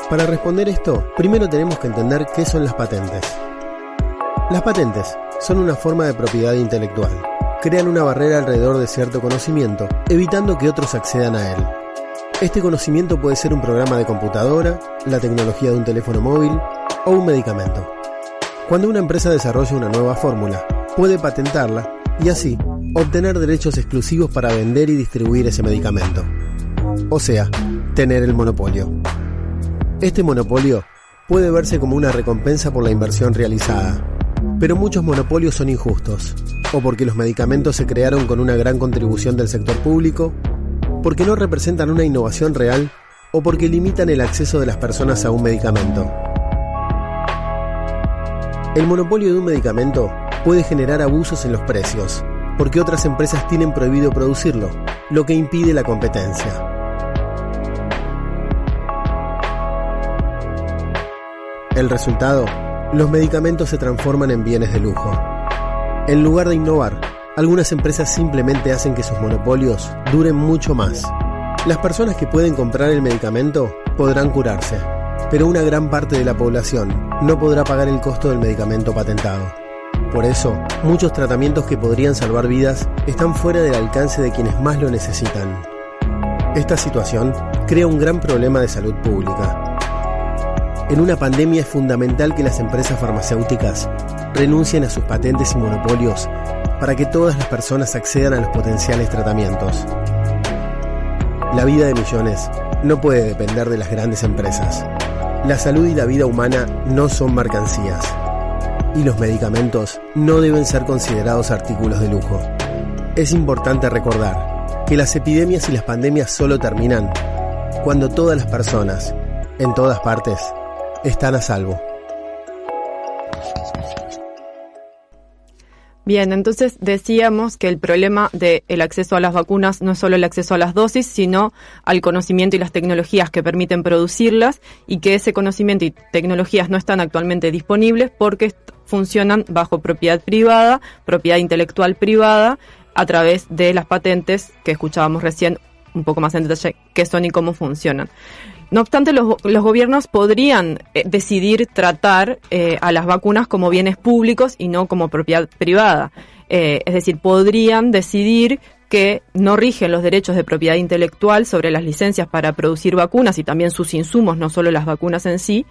Para responder esto, primero tenemos que entender qué son las patentes. Las patentes son una forma de propiedad intelectual. Crean una barrera alrededor de cierto conocimiento, evitando que otros accedan a él. Este conocimiento puede ser un programa de computadora, la tecnología de un teléfono móvil o un medicamento. Cuando una empresa desarrolla una nueva fórmula, puede patentarla y así obtener derechos exclusivos para vender y distribuir ese medicamento. O sea, tener el monopolio. Este monopolio puede verse como una recompensa por la inversión realizada, pero muchos monopolios son injustos, o porque los medicamentos se crearon con una gran contribución del sector público, porque no representan una innovación real o porque limitan el acceso de las personas a un medicamento. El monopolio de un medicamento puede generar abusos en los precios, porque otras empresas tienen prohibido producirlo, lo que impide la competencia. El resultado, los medicamentos se transforman en bienes de lujo. En lugar de innovar, algunas empresas simplemente hacen que sus monopolios duren mucho más. Las personas que pueden comprar el medicamento podrán curarse, pero una gran parte de la población no podrá pagar el costo del medicamento patentado. Por eso, muchos tratamientos que podrían salvar vidas están fuera del alcance de quienes más lo necesitan. Esta situación crea un gran problema de salud pública. En una pandemia es fundamental que las empresas farmacéuticas renuncien a sus patentes y monopolios para que todas las personas accedan a los potenciales tratamientos. La vida de millones no puede depender de las grandes empresas. La salud y la vida humana no son mercancías. Y los medicamentos no deben ser considerados artículos de lujo. Es importante recordar que las epidemias y las pandemias solo terminan cuando todas las personas, en todas partes, están a salvo. Bien, entonces decíamos que el problema del acceso a las vacunas no es solo el acceso a las dosis, sino al conocimiento y las tecnologías que permiten producirlas y que ese conocimiento y tecnologías no están actualmente disponibles porque funcionan bajo propiedad privada, propiedad intelectual privada, a través de las patentes que escuchábamos recién un poco más en detalle qué son y cómo funcionan. No obstante, los, gobiernos podrían eh, decidir tratar eh, a las vacunas como bienes públicos y no como propiedad privada. Eh, es decir, podrían decidir que no rigen los derechos de propiedad intelectual sobre las licencias para producir vacunas y también sus insumos, no solo las vacunas en sí,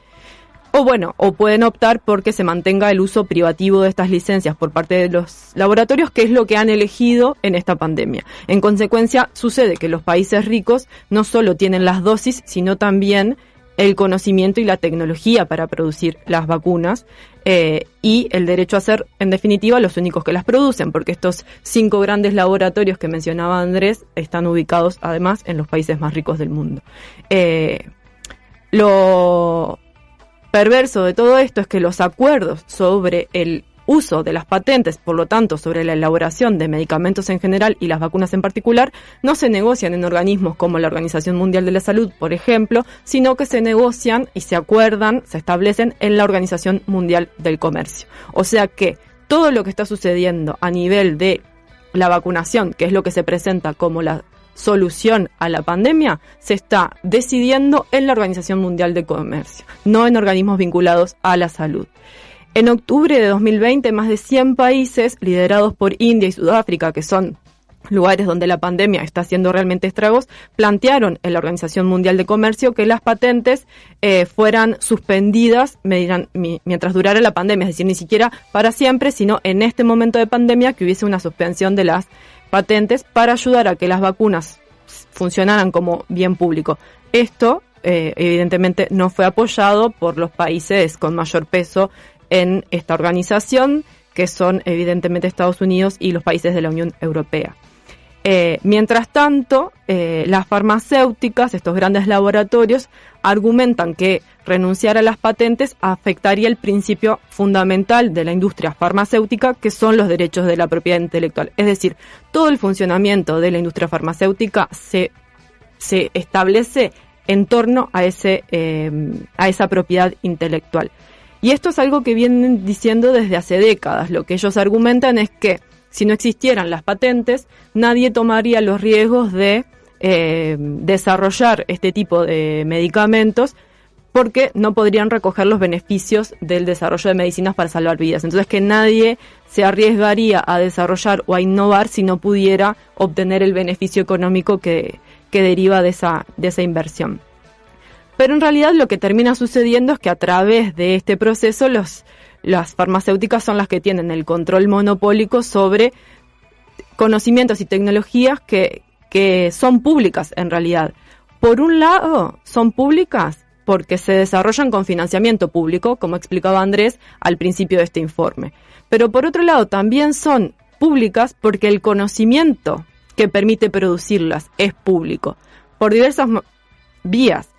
o bueno, o pueden optar porque se mantenga el uso privativo de estas licencias por parte de los laboratorios, que es lo que han elegido en esta pandemia. En consecuencia, sucede que los países ricos no solo tienen las dosis, sino también el conocimiento y la tecnología para producir las vacunas eh, y el derecho a ser, en definitiva, los únicos que las producen, porque estos cinco grandes laboratorios que mencionaba Andrés están ubicados además en los países más ricos del mundo. Eh, lo perverso de todo esto es que los acuerdos sobre el uso de las patentes, por lo tanto, sobre la elaboración de medicamentos en general y las vacunas en particular, no se negocian en organismos como la Organización Mundial de la Salud, por ejemplo, sino que se negocian y se acuerdan, se establecen en la Organización Mundial del Comercio. O sea que todo lo que está sucediendo a nivel de la vacunación, que es lo que se presenta como la solución a la pandemia se está decidiendo en la Organización Mundial de Comercio, no en organismos vinculados a la salud. En octubre de 2020, más de 100 países, liderados por India y Sudáfrica, que son lugares donde la pandemia está haciendo realmente estragos, plantearon en la Organización Mundial de Comercio que las patentes eh, fueran suspendidas mientras durara la pandemia, es decir, ni siquiera para siempre, sino en este momento de pandemia que hubiese una suspensión de las patentes para ayudar a que las vacunas funcionaran como bien público. Esto, eh, evidentemente, no fue apoyado por los países con mayor peso en esta organización, que son evidentemente Estados Unidos y los países de la Unión Europea. Eh, mientras tanto, eh, las farmacéuticas, estos grandes laboratorios, argumentan que renunciar a las patentes afectaría el principio fundamental de la industria farmacéutica, que son los derechos de la propiedad intelectual. Es decir, todo el funcionamiento de la industria farmacéutica se, se establece en torno a, ese, eh, a esa propiedad intelectual. Y esto es algo que vienen diciendo desde hace décadas. Lo que ellos argumentan es que si no existieran las patentes, nadie tomaría los riesgos de eh, desarrollar este tipo de medicamentos porque no podrían recoger los beneficios del desarrollo de medicinas para salvar vidas. Entonces que nadie se arriesgaría a desarrollar o a innovar si no pudiera obtener el beneficio económico que, que deriva de esa, de esa inversión. Pero en realidad lo que termina sucediendo es que a través de este proceso los, las farmacéuticas son las que tienen el control monopólico sobre conocimientos y tecnologías que, que son públicas en realidad. Por un lado, son públicas porque se desarrollan con financiamiento público, como explicaba Andrés al principio de este informe. Pero por otro lado, también son públicas porque el conocimiento que permite producirlas es público, por diversas vías.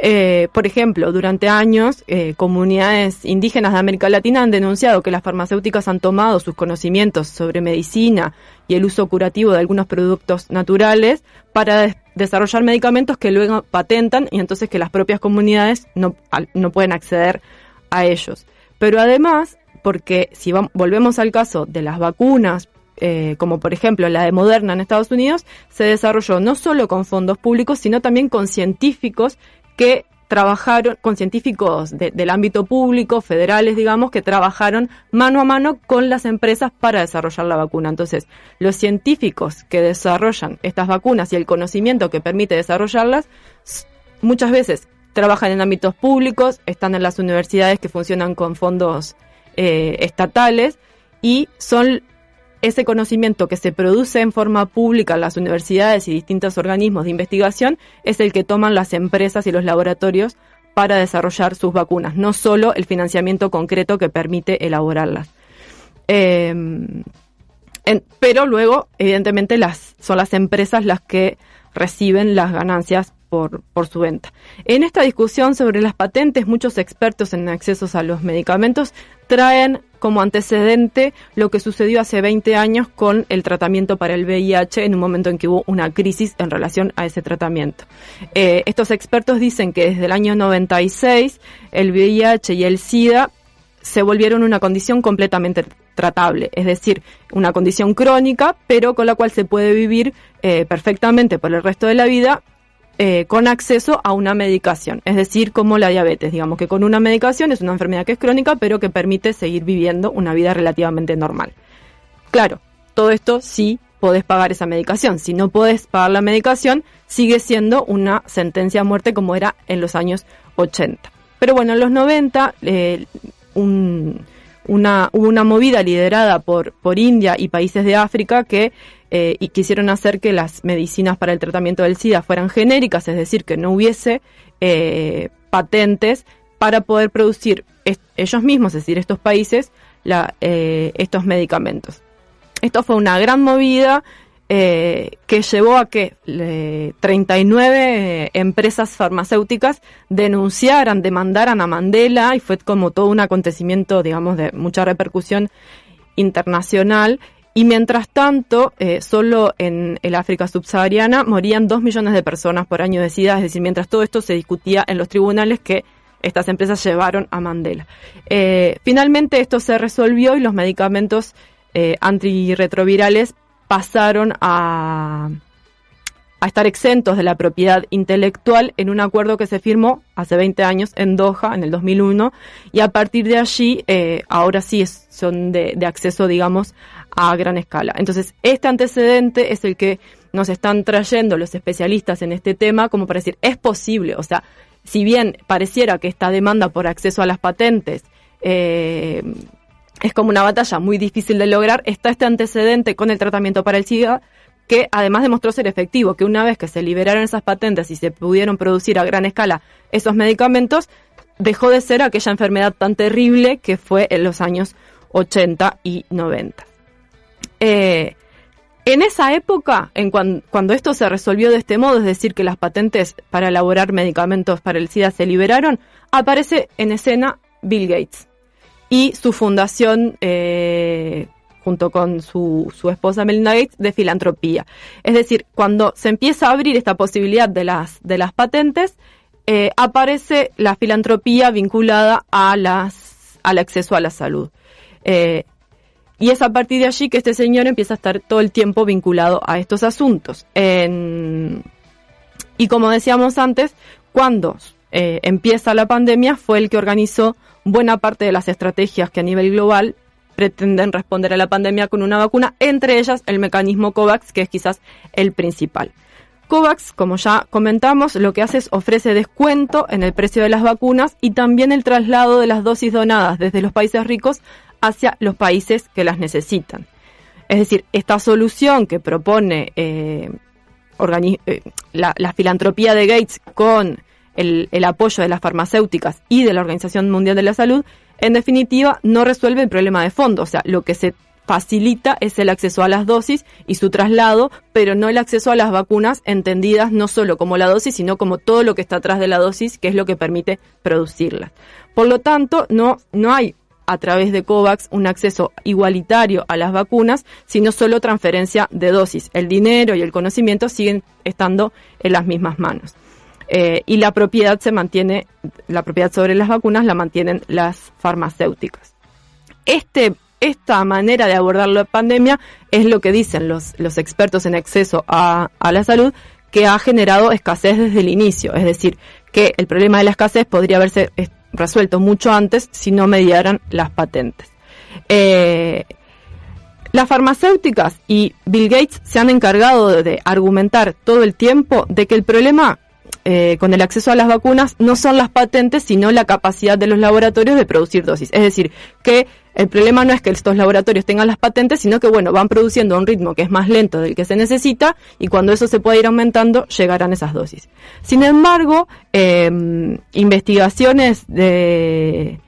Eh, por ejemplo, durante años, eh, comunidades indígenas de América Latina han denunciado que las farmacéuticas han tomado sus conocimientos sobre medicina y el uso curativo de algunos productos naturales para desarrollar medicamentos que luego patentan y entonces que las propias comunidades no, no pueden acceder a ellos. Pero además, porque si volvemos al caso de las vacunas, eh, como por ejemplo la de Moderna en Estados Unidos, se desarrolló no solo con fondos públicos, sino también con científicos que trabajaron con científicos del ámbito público, federales, digamos, que trabajaron mano a mano con las empresas para desarrollar la vacuna. Entonces, los científicos que desarrollan estas vacunas y el conocimiento que permite desarrollarlas, muchas veces trabajan en ámbitos públicos, están en las universidades que funcionan con fondos eh, estatales y son ese conocimiento que se produce en forma pública en las universidades y distintos organismos de investigación es el que toman las empresas y los laboratorios para desarrollar sus vacunas, no solo el financiamiento concreto que permite elaborarlas. Em, pero luego, evidentemente, las, son las empresas las que reciben las ganancias por, por, su venta. En esta discusión sobre las patentes, muchos expertos en accesos a los medicamentos traen como antecedente lo que sucedió hace 20 años con el tratamiento para el VIH en un momento en que hubo una crisis en relación a ese tratamiento. Eh, estos expertos dicen que desde el año 96 el VIH y el SIDA se volvieron una condición completamente tratable, es decir, una condición crónica, pero con la cual se puede vivir eh, perfectamente por el resto de la vida eh, con acceso a una medicación, es decir, como la diabetes, digamos que con una medicación es una enfermedad que es crónica, pero que permite seguir viviendo una vida relativamente normal. Claro, todo esto sí podés pagar esa medicación. Si no podés pagar la medicación, sigue siendo una sentencia a muerte como era en los años 80. Pero bueno, en los 90 eh, una, hubo una movida liderada por, por India y países de África que eh, y quisieron hacer que las medicinas para el tratamiento del SIDA fueran genéricas, es decir, que no hubiese eh, patentes para poder producir ellos mismos, es decir, estos países, eh, estos medicamentos. Esto fue una gran movida que llevó a que 39 empresas farmacéuticas denunciaran, demandaran a Mandela y fue como todo un acontecimiento, digamos, de mucha repercusión internacional y mientras tanto, eh, solo en el África subsahariana morían dos millones de personas por año de SIDA, es decir, mientras todo esto se discutía en los tribunales que estas empresas llevaron a Mandela. Eh, finalmente esto se resolvió y los medicamentos eh, antirretrovirales pasaron a, a estar exentos de la propiedad intelectual en un acuerdo que se firmó hace 20 años en Doha, en el 2001, y a partir de allí, ahora sí son de, de, acceso, digamos, a gran escala. Entonces, este antecedente es el que nos están trayendo los especialistas en este tema como para decir, es posible, o sea, si bien pareciera que esta demanda por acceso a las patentes eh, es como una batalla muy difícil de lograr, está este antecedente con el tratamiento para el SIDA que además demostró ser efectivo, que una vez que se liberaron esas patentes y se pudieron producir a gran escala esos medicamentos, dejó de ser aquella enfermedad tan terrible que fue en los años 80 y 90. Eh, en esa época, en cuando esto se resolvió de este modo, es decir, que las patentes para elaborar medicamentos para el SIDA se liberaron, aparece en escena Bill Gates y su fundación eh, junto con su, su esposa Melinda Gates, de filantropía. Es decir, cuando se empieza a abrir esta posibilidad de las, de las patentes, eh, aparece la filantropía vinculada a las, al acceso a la salud. Y es a partir de allí que este señor empieza a estar todo el tiempo vinculado a estos asuntos. y como decíamos antes, cuando eh, empieza la pandemia fue el que organizó buena parte de las estrategias que a nivel global pretenden responder a la pandemia con una vacuna, entre ellas el mecanismo COVAX, que es quizás el principal. COVAX, como ya comentamos, lo que hace es ofrece descuento en el precio de las vacunas y también el traslado de las dosis donadas desde los países ricos hacia los países que las necesitan. Es decir, esta solución que propone eh, eh, la, filantropía de Gates con el, el apoyo de las farmacéuticas y de la Organización Mundial de la Salud en definitiva, no resuelve el problema de fondo. O sea, lo que se facilita es el acceso a las dosis y su traslado, pero no el acceso a las vacunas entendidas no solo como la dosis, sino como todo lo que está atrás de la dosis, que es lo que permite producirlas. Por lo tanto, no, no hay a través de COVAX un acceso igualitario a las vacunas, sino solo transferencia de dosis. El dinero y el conocimiento siguen estando en las mismas manos. Eh, y la propiedad se mantiene, la propiedad sobre las vacunas la mantienen las farmacéuticas. Este, esta manera de abordar la pandemia es lo que dicen los, los expertos en acceso a, a la salud, que ha generado escasez desde el inicio. Es decir, que el problema de la escasez podría haberse resuelto mucho antes si no mediaran las patentes. Eh, las farmacéuticas y Bill Gates se han encargado de argumentar todo el tiempo de que el problema eh, con el acceso a las vacunas no son las patentes, sino la capacidad de los laboratorios de producir dosis. Es decir, que el problema no es que estos laboratorios tengan las patentes, sino que, bueno, van produciendo a un ritmo que es más lento del que se necesita y cuando eso se pueda ir aumentando, llegarán esas dosis. Sin embargo, em, investigaciones de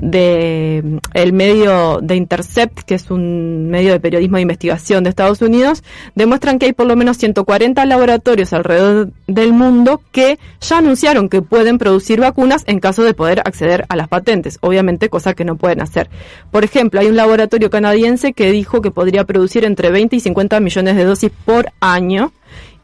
de el medio de Intercept, que es un medio de periodismo de investigación de Estados Unidos, demuestran que hay por lo menos 140 laboratorios alrededor del mundo que ya anunciaron que pueden producir vacunas en caso de poder acceder a las patentes, obviamente cosa que no pueden hacer. Por ejemplo, hay un laboratorio canadiense que dijo que podría producir entre 20 y 50 millones de dosis por año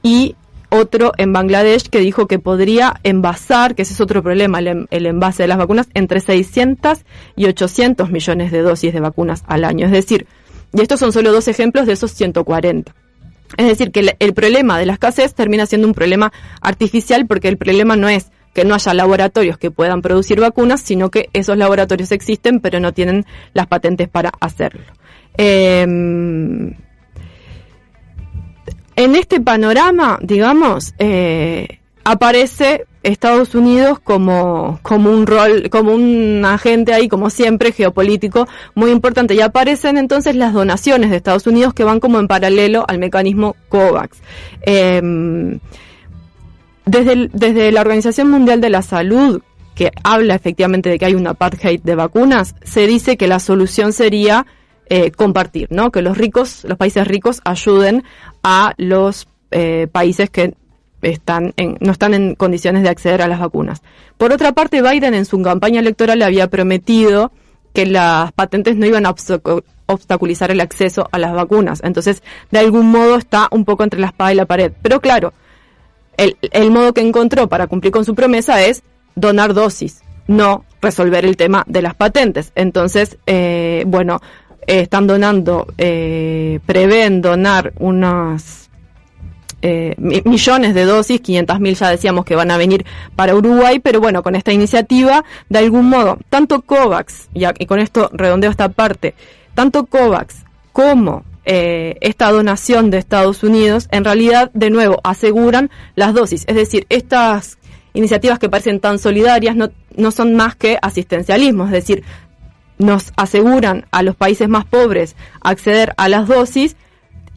y otro en Bangladesh que dijo que podría envasar, que ese es otro problema, el, el, envase de las vacunas, entre 600 y 800 millones de dosis de vacunas al año. Es decir, y estos son solo dos ejemplos de esos 140. Es decir, que el, problema de la escasez termina siendo un problema artificial porque el problema no es que no haya laboratorios que puedan producir vacunas, sino que esos laboratorios existen pero no tienen las patentes para hacerlo. Eh, en este panorama, digamos, eh, aparece Estados Unidos como, como un rol, como un agente ahí, como siempre, geopolítico muy importante. Y aparecen entonces las donaciones de Estados Unidos que van como en paralelo al mecanismo COVAX. Eh, desde, desde la Organización Mundial de la Salud, que habla efectivamente de que hay un apartheid de vacunas, se dice que la solución sería eh, compartir, ¿no? Que los ricos, los países ricos ayuden a los eh, países que están en, no están en condiciones de acceder a las vacunas. Por otra parte, Biden en su campaña electoral le había prometido que las patentes no iban a obstaculizar el acceso a las vacunas. Entonces, de algún modo está un poco entre la espada y la pared. Pero claro, el, el modo que encontró para cumplir con su promesa es donar dosis, no resolver el tema de las patentes. Entonces, eh, bueno, eh, están donando, eh, prevén donar unos eh, millones de dosis, 500 mil ya decíamos que van a venir para Uruguay, pero bueno, con esta iniciativa, de algún modo, tanto COVAX, y, y con esto redondeo esta parte, tanto COVAX como eh, esta donación de Estados Unidos, en realidad, de nuevo, aseguran las dosis. Es decir, estas iniciativas que parecen tan solidarias no, no son más que asistencialismo, es decir, nos aseguran a los países más pobres acceder a las dosis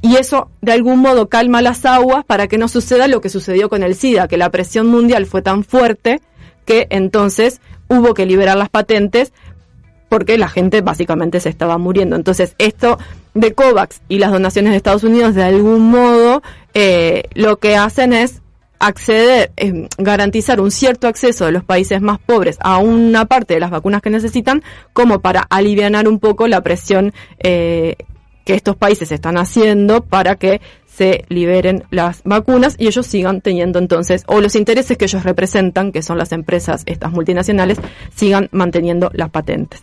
y eso de algún modo calma las aguas para que no suceda lo que sucedió con el SIDA, que la presión mundial fue tan fuerte que entonces hubo que liberar las patentes porque la gente básicamente se estaba muriendo. Entonces esto de COVAX y las donaciones de Estados Unidos de algún modo eh, lo que hacen es acceder, eh, garantizar un cierto acceso de los países más pobres a una parte de las vacunas que necesitan, como para aliviar un poco la presión eh, que estos países están haciendo para que se liberen las vacunas y ellos sigan teniendo entonces, o los intereses que ellos representan, que son las empresas, estas multinacionales, sigan manteniendo las patentes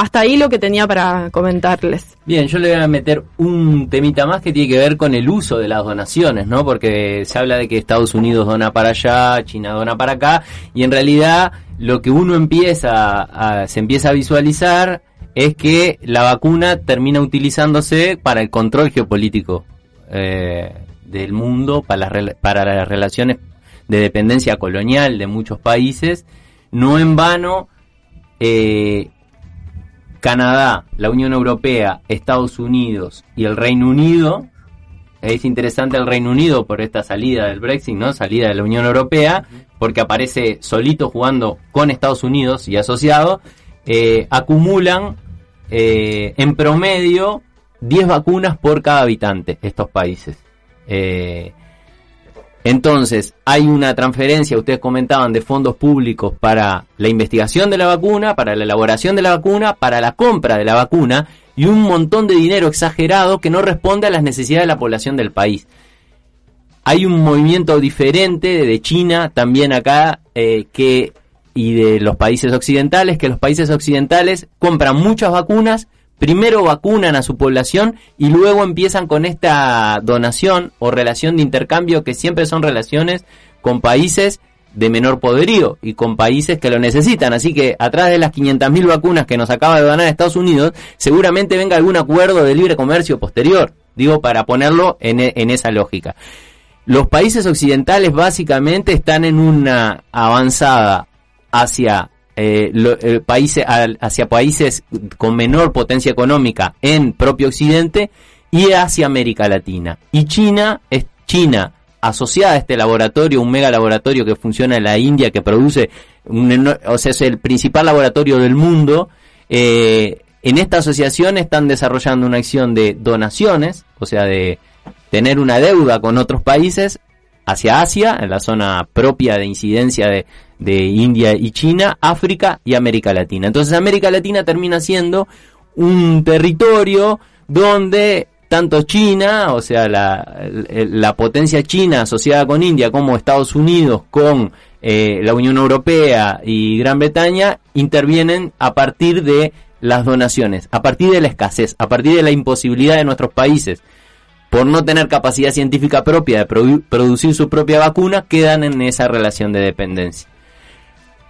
hasta ahí lo que tenía para comentarles. Bien, yo le voy a meter un temita más que tiene que ver con el uso de las donaciones, ¿no? Porque se habla de que Estados Unidos dona para allá, China dona para acá, y en realidad lo que uno empieza a, se empieza a visualizar es que la vacuna termina utilizándose para el control geopolítico eh, del mundo, para las, para las relaciones de dependencia colonial de muchos países, no en vano. Eh, Canadá, la Unión Europea, Estados Unidos y el Reino Unido. Es interesante el Reino Unido por esta salida del Brexit, ¿no? Salida de la Unión Europea, porque aparece solito jugando con Estados Unidos y asociado. Eh, acumulan eh, en promedio 10 vacunas por cada habitante estos países. Eh, entonces, hay una transferencia, ustedes comentaban, de fondos públicos para la investigación de la vacuna, para la elaboración de la vacuna, para la compra de la vacuna y un montón de dinero exagerado que no responde a las necesidades de la población del país. Hay un movimiento diferente de China también acá eh, que y de los países occidentales, que los países occidentales compran muchas vacunas primero vacunan a su población y luego empiezan con esta donación o relación de intercambio que siempre son relaciones con países de menor poderío y con países que lo necesitan. Así que atrás de las 500.000 vacunas que nos acaba de donar Estados Unidos, seguramente venga algún acuerdo de libre comercio posterior. Digo, para ponerlo en, e, en esa lógica. Los países occidentales básicamente están en una avanzada hacia eh, lo, países, hacia países con menor potencia económica en propio Occidente y hacia América Latina. Y China es China asociada a este laboratorio, un mega laboratorio que funciona en la India, que produce, o sea, es el principal laboratorio del mundo. Eh, en esta asociación están desarrollando una acción de donaciones, o sea, de tener una deuda con otros países hacia Asia, en la zona propia de incidencia de, de India y China, África y América Latina. Entonces América Latina termina siendo un territorio donde tanto China, o sea, la, la potencia china asociada con India, como Estados Unidos, con eh, la Unión Europea y Gran Bretaña, intervienen a partir de las donaciones, a partir de la escasez, a partir de la imposibilidad de nuestros países por no tener capacidad científica propia de produ- producir su propia vacuna, quedan en esa relación de dependencia.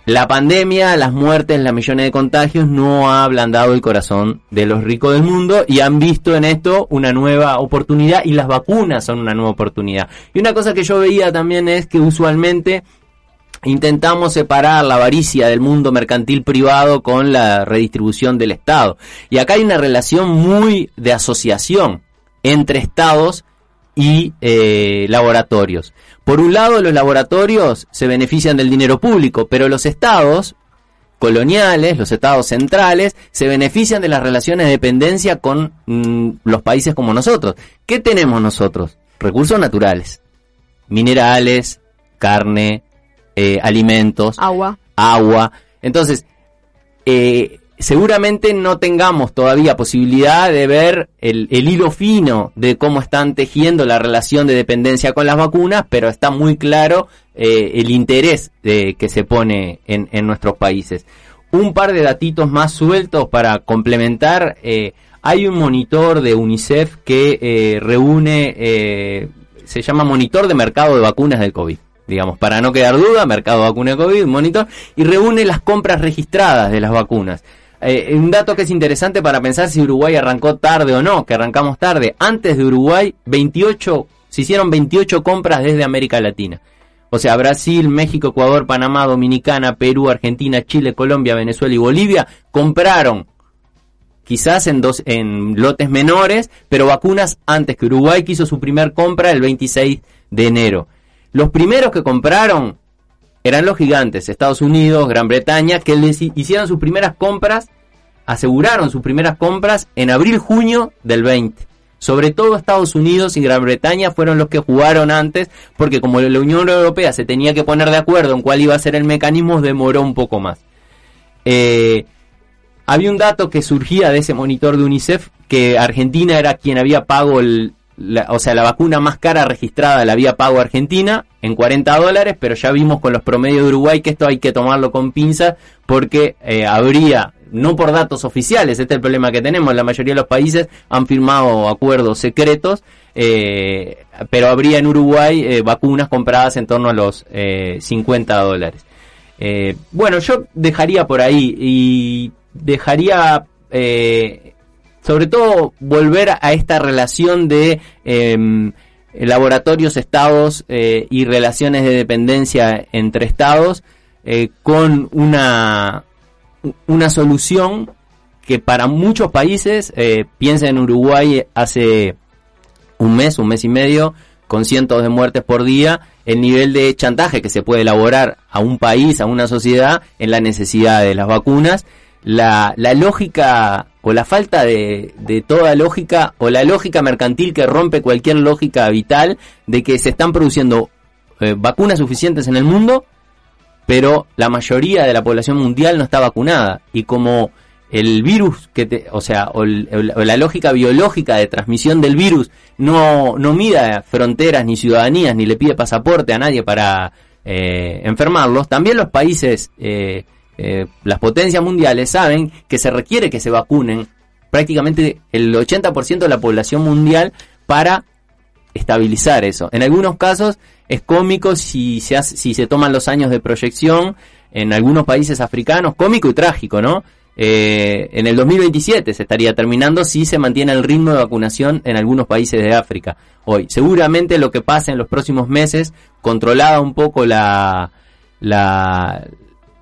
La pandemia, las muertes, las millones de contagios no ha ablandado el corazón de los ricos del mundo y han visto en esto una nueva oportunidad y las vacunas son una nueva oportunidad. Y una cosa que yo veía también es que usualmente intentamos separar la avaricia del mundo mercantil privado con la redistribución del Estado. Y acá hay una relación muy de asociación entre estados y eh, laboratorios. Por un lado, los laboratorios se benefician del dinero público, pero los estados coloniales, los estados centrales, se benefician de las relaciones de dependencia con mm, los países como nosotros. ¿Qué tenemos nosotros? Recursos naturales, minerales, carne, eh, alimentos, Agua. agua. Entonces, eh, seguramente no tengamos todavía posibilidad de ver el, hilo fino de cómo están tejiendo la relación de dependencia con las vacunas, pero está muy claro eh, el interés eh, que se pone en, nuestros países. Un par de datitos más sueltos para complementar. eh, hay un monitor de UNICEF que reúne, se llama Monitor de Mercado de Vacunas del COVID digamos, para no quedar duda, mercado de vacuna de COVID, monitor, y reúne las compras registradas de las vacunas. Eh, un dato que es interesante para pensar si Uruguay arrancó tarde o no, que arrancamos tarde. Antes de Uruguay, 28, se hicieron 28 compras desde América Latina. O sea, Brasil, México, Ecuador, Panamá, Dominicana, Perú, Argentina, Chile, Colombia, Venezuela y Bolivia compraron quizás en dos en lotes menores, pero vacunas antes que Uruguay que hizo su primer compra el 26 de enero. Los primeros que compraron eran los gigantes, Estados Unidos, Gran Bretaña, que les hi- hicieron sus primeras compras, aseguraron sus primeras compras en abril-junio del 20. Sobre todo Estados Unidos y Gran Bretaña fueron los que jugaron antes, porque como la Unión Europea se tenía que poner de acuerdo en cuál iba a ser el mecanismo, demoró un poco más. Eh, había un dato que surgía de ese monitor de UNICEF que Argentina era quien había pago el, o sea, la vacuna más cara registrada la había pago Argentina en 40 dólares, pero ya vimos con los promedios de Uruguay que esto hay que tomarlo con pinzas porque eh, habría, no por datos oficiales, este es el problema que tenemos, la mayoría de los países han firmado acuerdos secretos, eh, pero habría en Uruguay eh, vacunas compradas en torno a los eh, 50 dólares. Bueno, yo dejaría por ahí y dejaría sobre todo volver a esta relación de em, laboratorios, estados eh, y relaciones de dependencia entre estados eh, con una, una solución que para muchos países, eh, piensa en Uruguay hace un mes, un mes y medio, con cientos de muertes por día, el nivel de chantaje que se puede elaborar a un país, a una sociedad, en la necesidad de las vacunas, la, la lógica o la falta de, de toda lógica o la lógica mercantil que rompe cualquier lógica vital de que se están produciendo eh, vacunas suficientes en el mundo, pero la mayoría de la población mundial no está vacunada. Y como el virus que te, o sea, o, el- la lógica biológica de transmisión del virus no, no mida fronteras ni ciudadanías ni le pide pasaporte a nadie para eh, enfermarlos, también los países, eh, eh, las potencias mundiales saben que se requiere que se vacunen prácticamente el 80% de la población mundial para estabilizar eso. En algunos casos es cómico si se, si se toman los años de proyección en algunos países africanos, cómico y trágico, ¿no? Eh, en el 2027 se estaría terminando si se mantiene el ritmo de vacunación en algunos países de África hoy. Seguramente lo que pase en los próximos meses, controlada un poco la,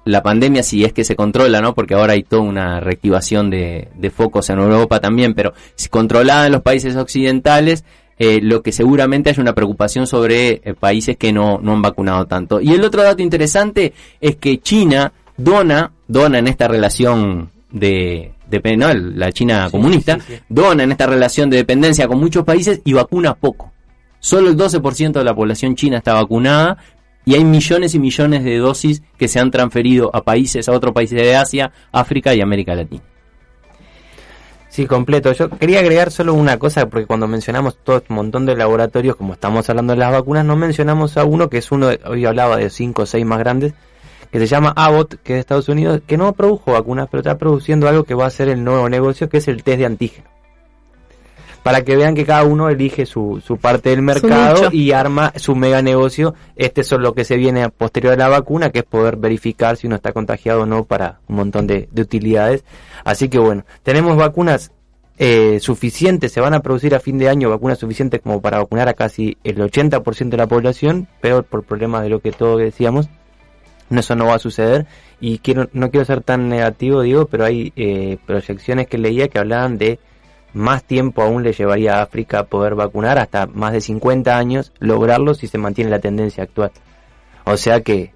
la pandemia, si es que se controla, ¿no? Porque ahora hay toda una reactivación de, de focos en Europa también, pero si controlada en los países occidentales, eh, lo que seguramente hay una preocupación sobre eh, países que no, no han vacunado tanto. Y el otro dato interesante es que China dona, dona en esta relación de, de no, la China comunista, dona en esta relación de dependencia con muchos países y vacuna poco. Solo el 12% de la población china está vacunada y hay millones y millones de dosis que se han transferido a países, a otros países de Asia, África y América Latina. Sí, completo. Yo quería agregar solo una cosa, porque cuando mencionamos todo un este montón de laboratorios, como estamos hablando de las vacunas, no mencionamos a uno que es uno, hoy hablaba de cinco o seis más grandes, que se llama Abbott, que es de Estados Unidos, que no produjo vacunas, pero está produciendo algo que va a ser el nuevo negocio, que es el test de antígeno. Para que vean que cada uno elige su, su parte del mercado y arma su mega negocio. Este es lo que se viene posterior a la vacuna, que es poder verificar si uno está contagiado o no para un montón de, de utilidades. Así que bueno, tenemos vacunas eh, suficientes, se van a producir a fin de año vacunas suficientes como para vacunar a casi el 80% de la población, pero por problemas de lo que todos decíamos, eso no va a suceder y quiero no quiero ser tan negativo digo pero hay eh, proyecciones que leía que hablaban de más tiempo aún le llevaría a África poder vacunar hasta más de 50 años lograrlo si se mantiene la tendencia actual. O sea que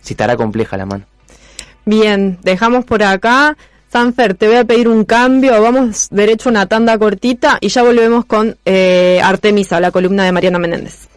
si estará compleja la mano. Bien dejamos por acá. Sanfer, te voy a pedir un cambio, vamos derecho a una tanda cortita y ya volvemos con eh, Artemisa, la columna de Mariana Menéndez.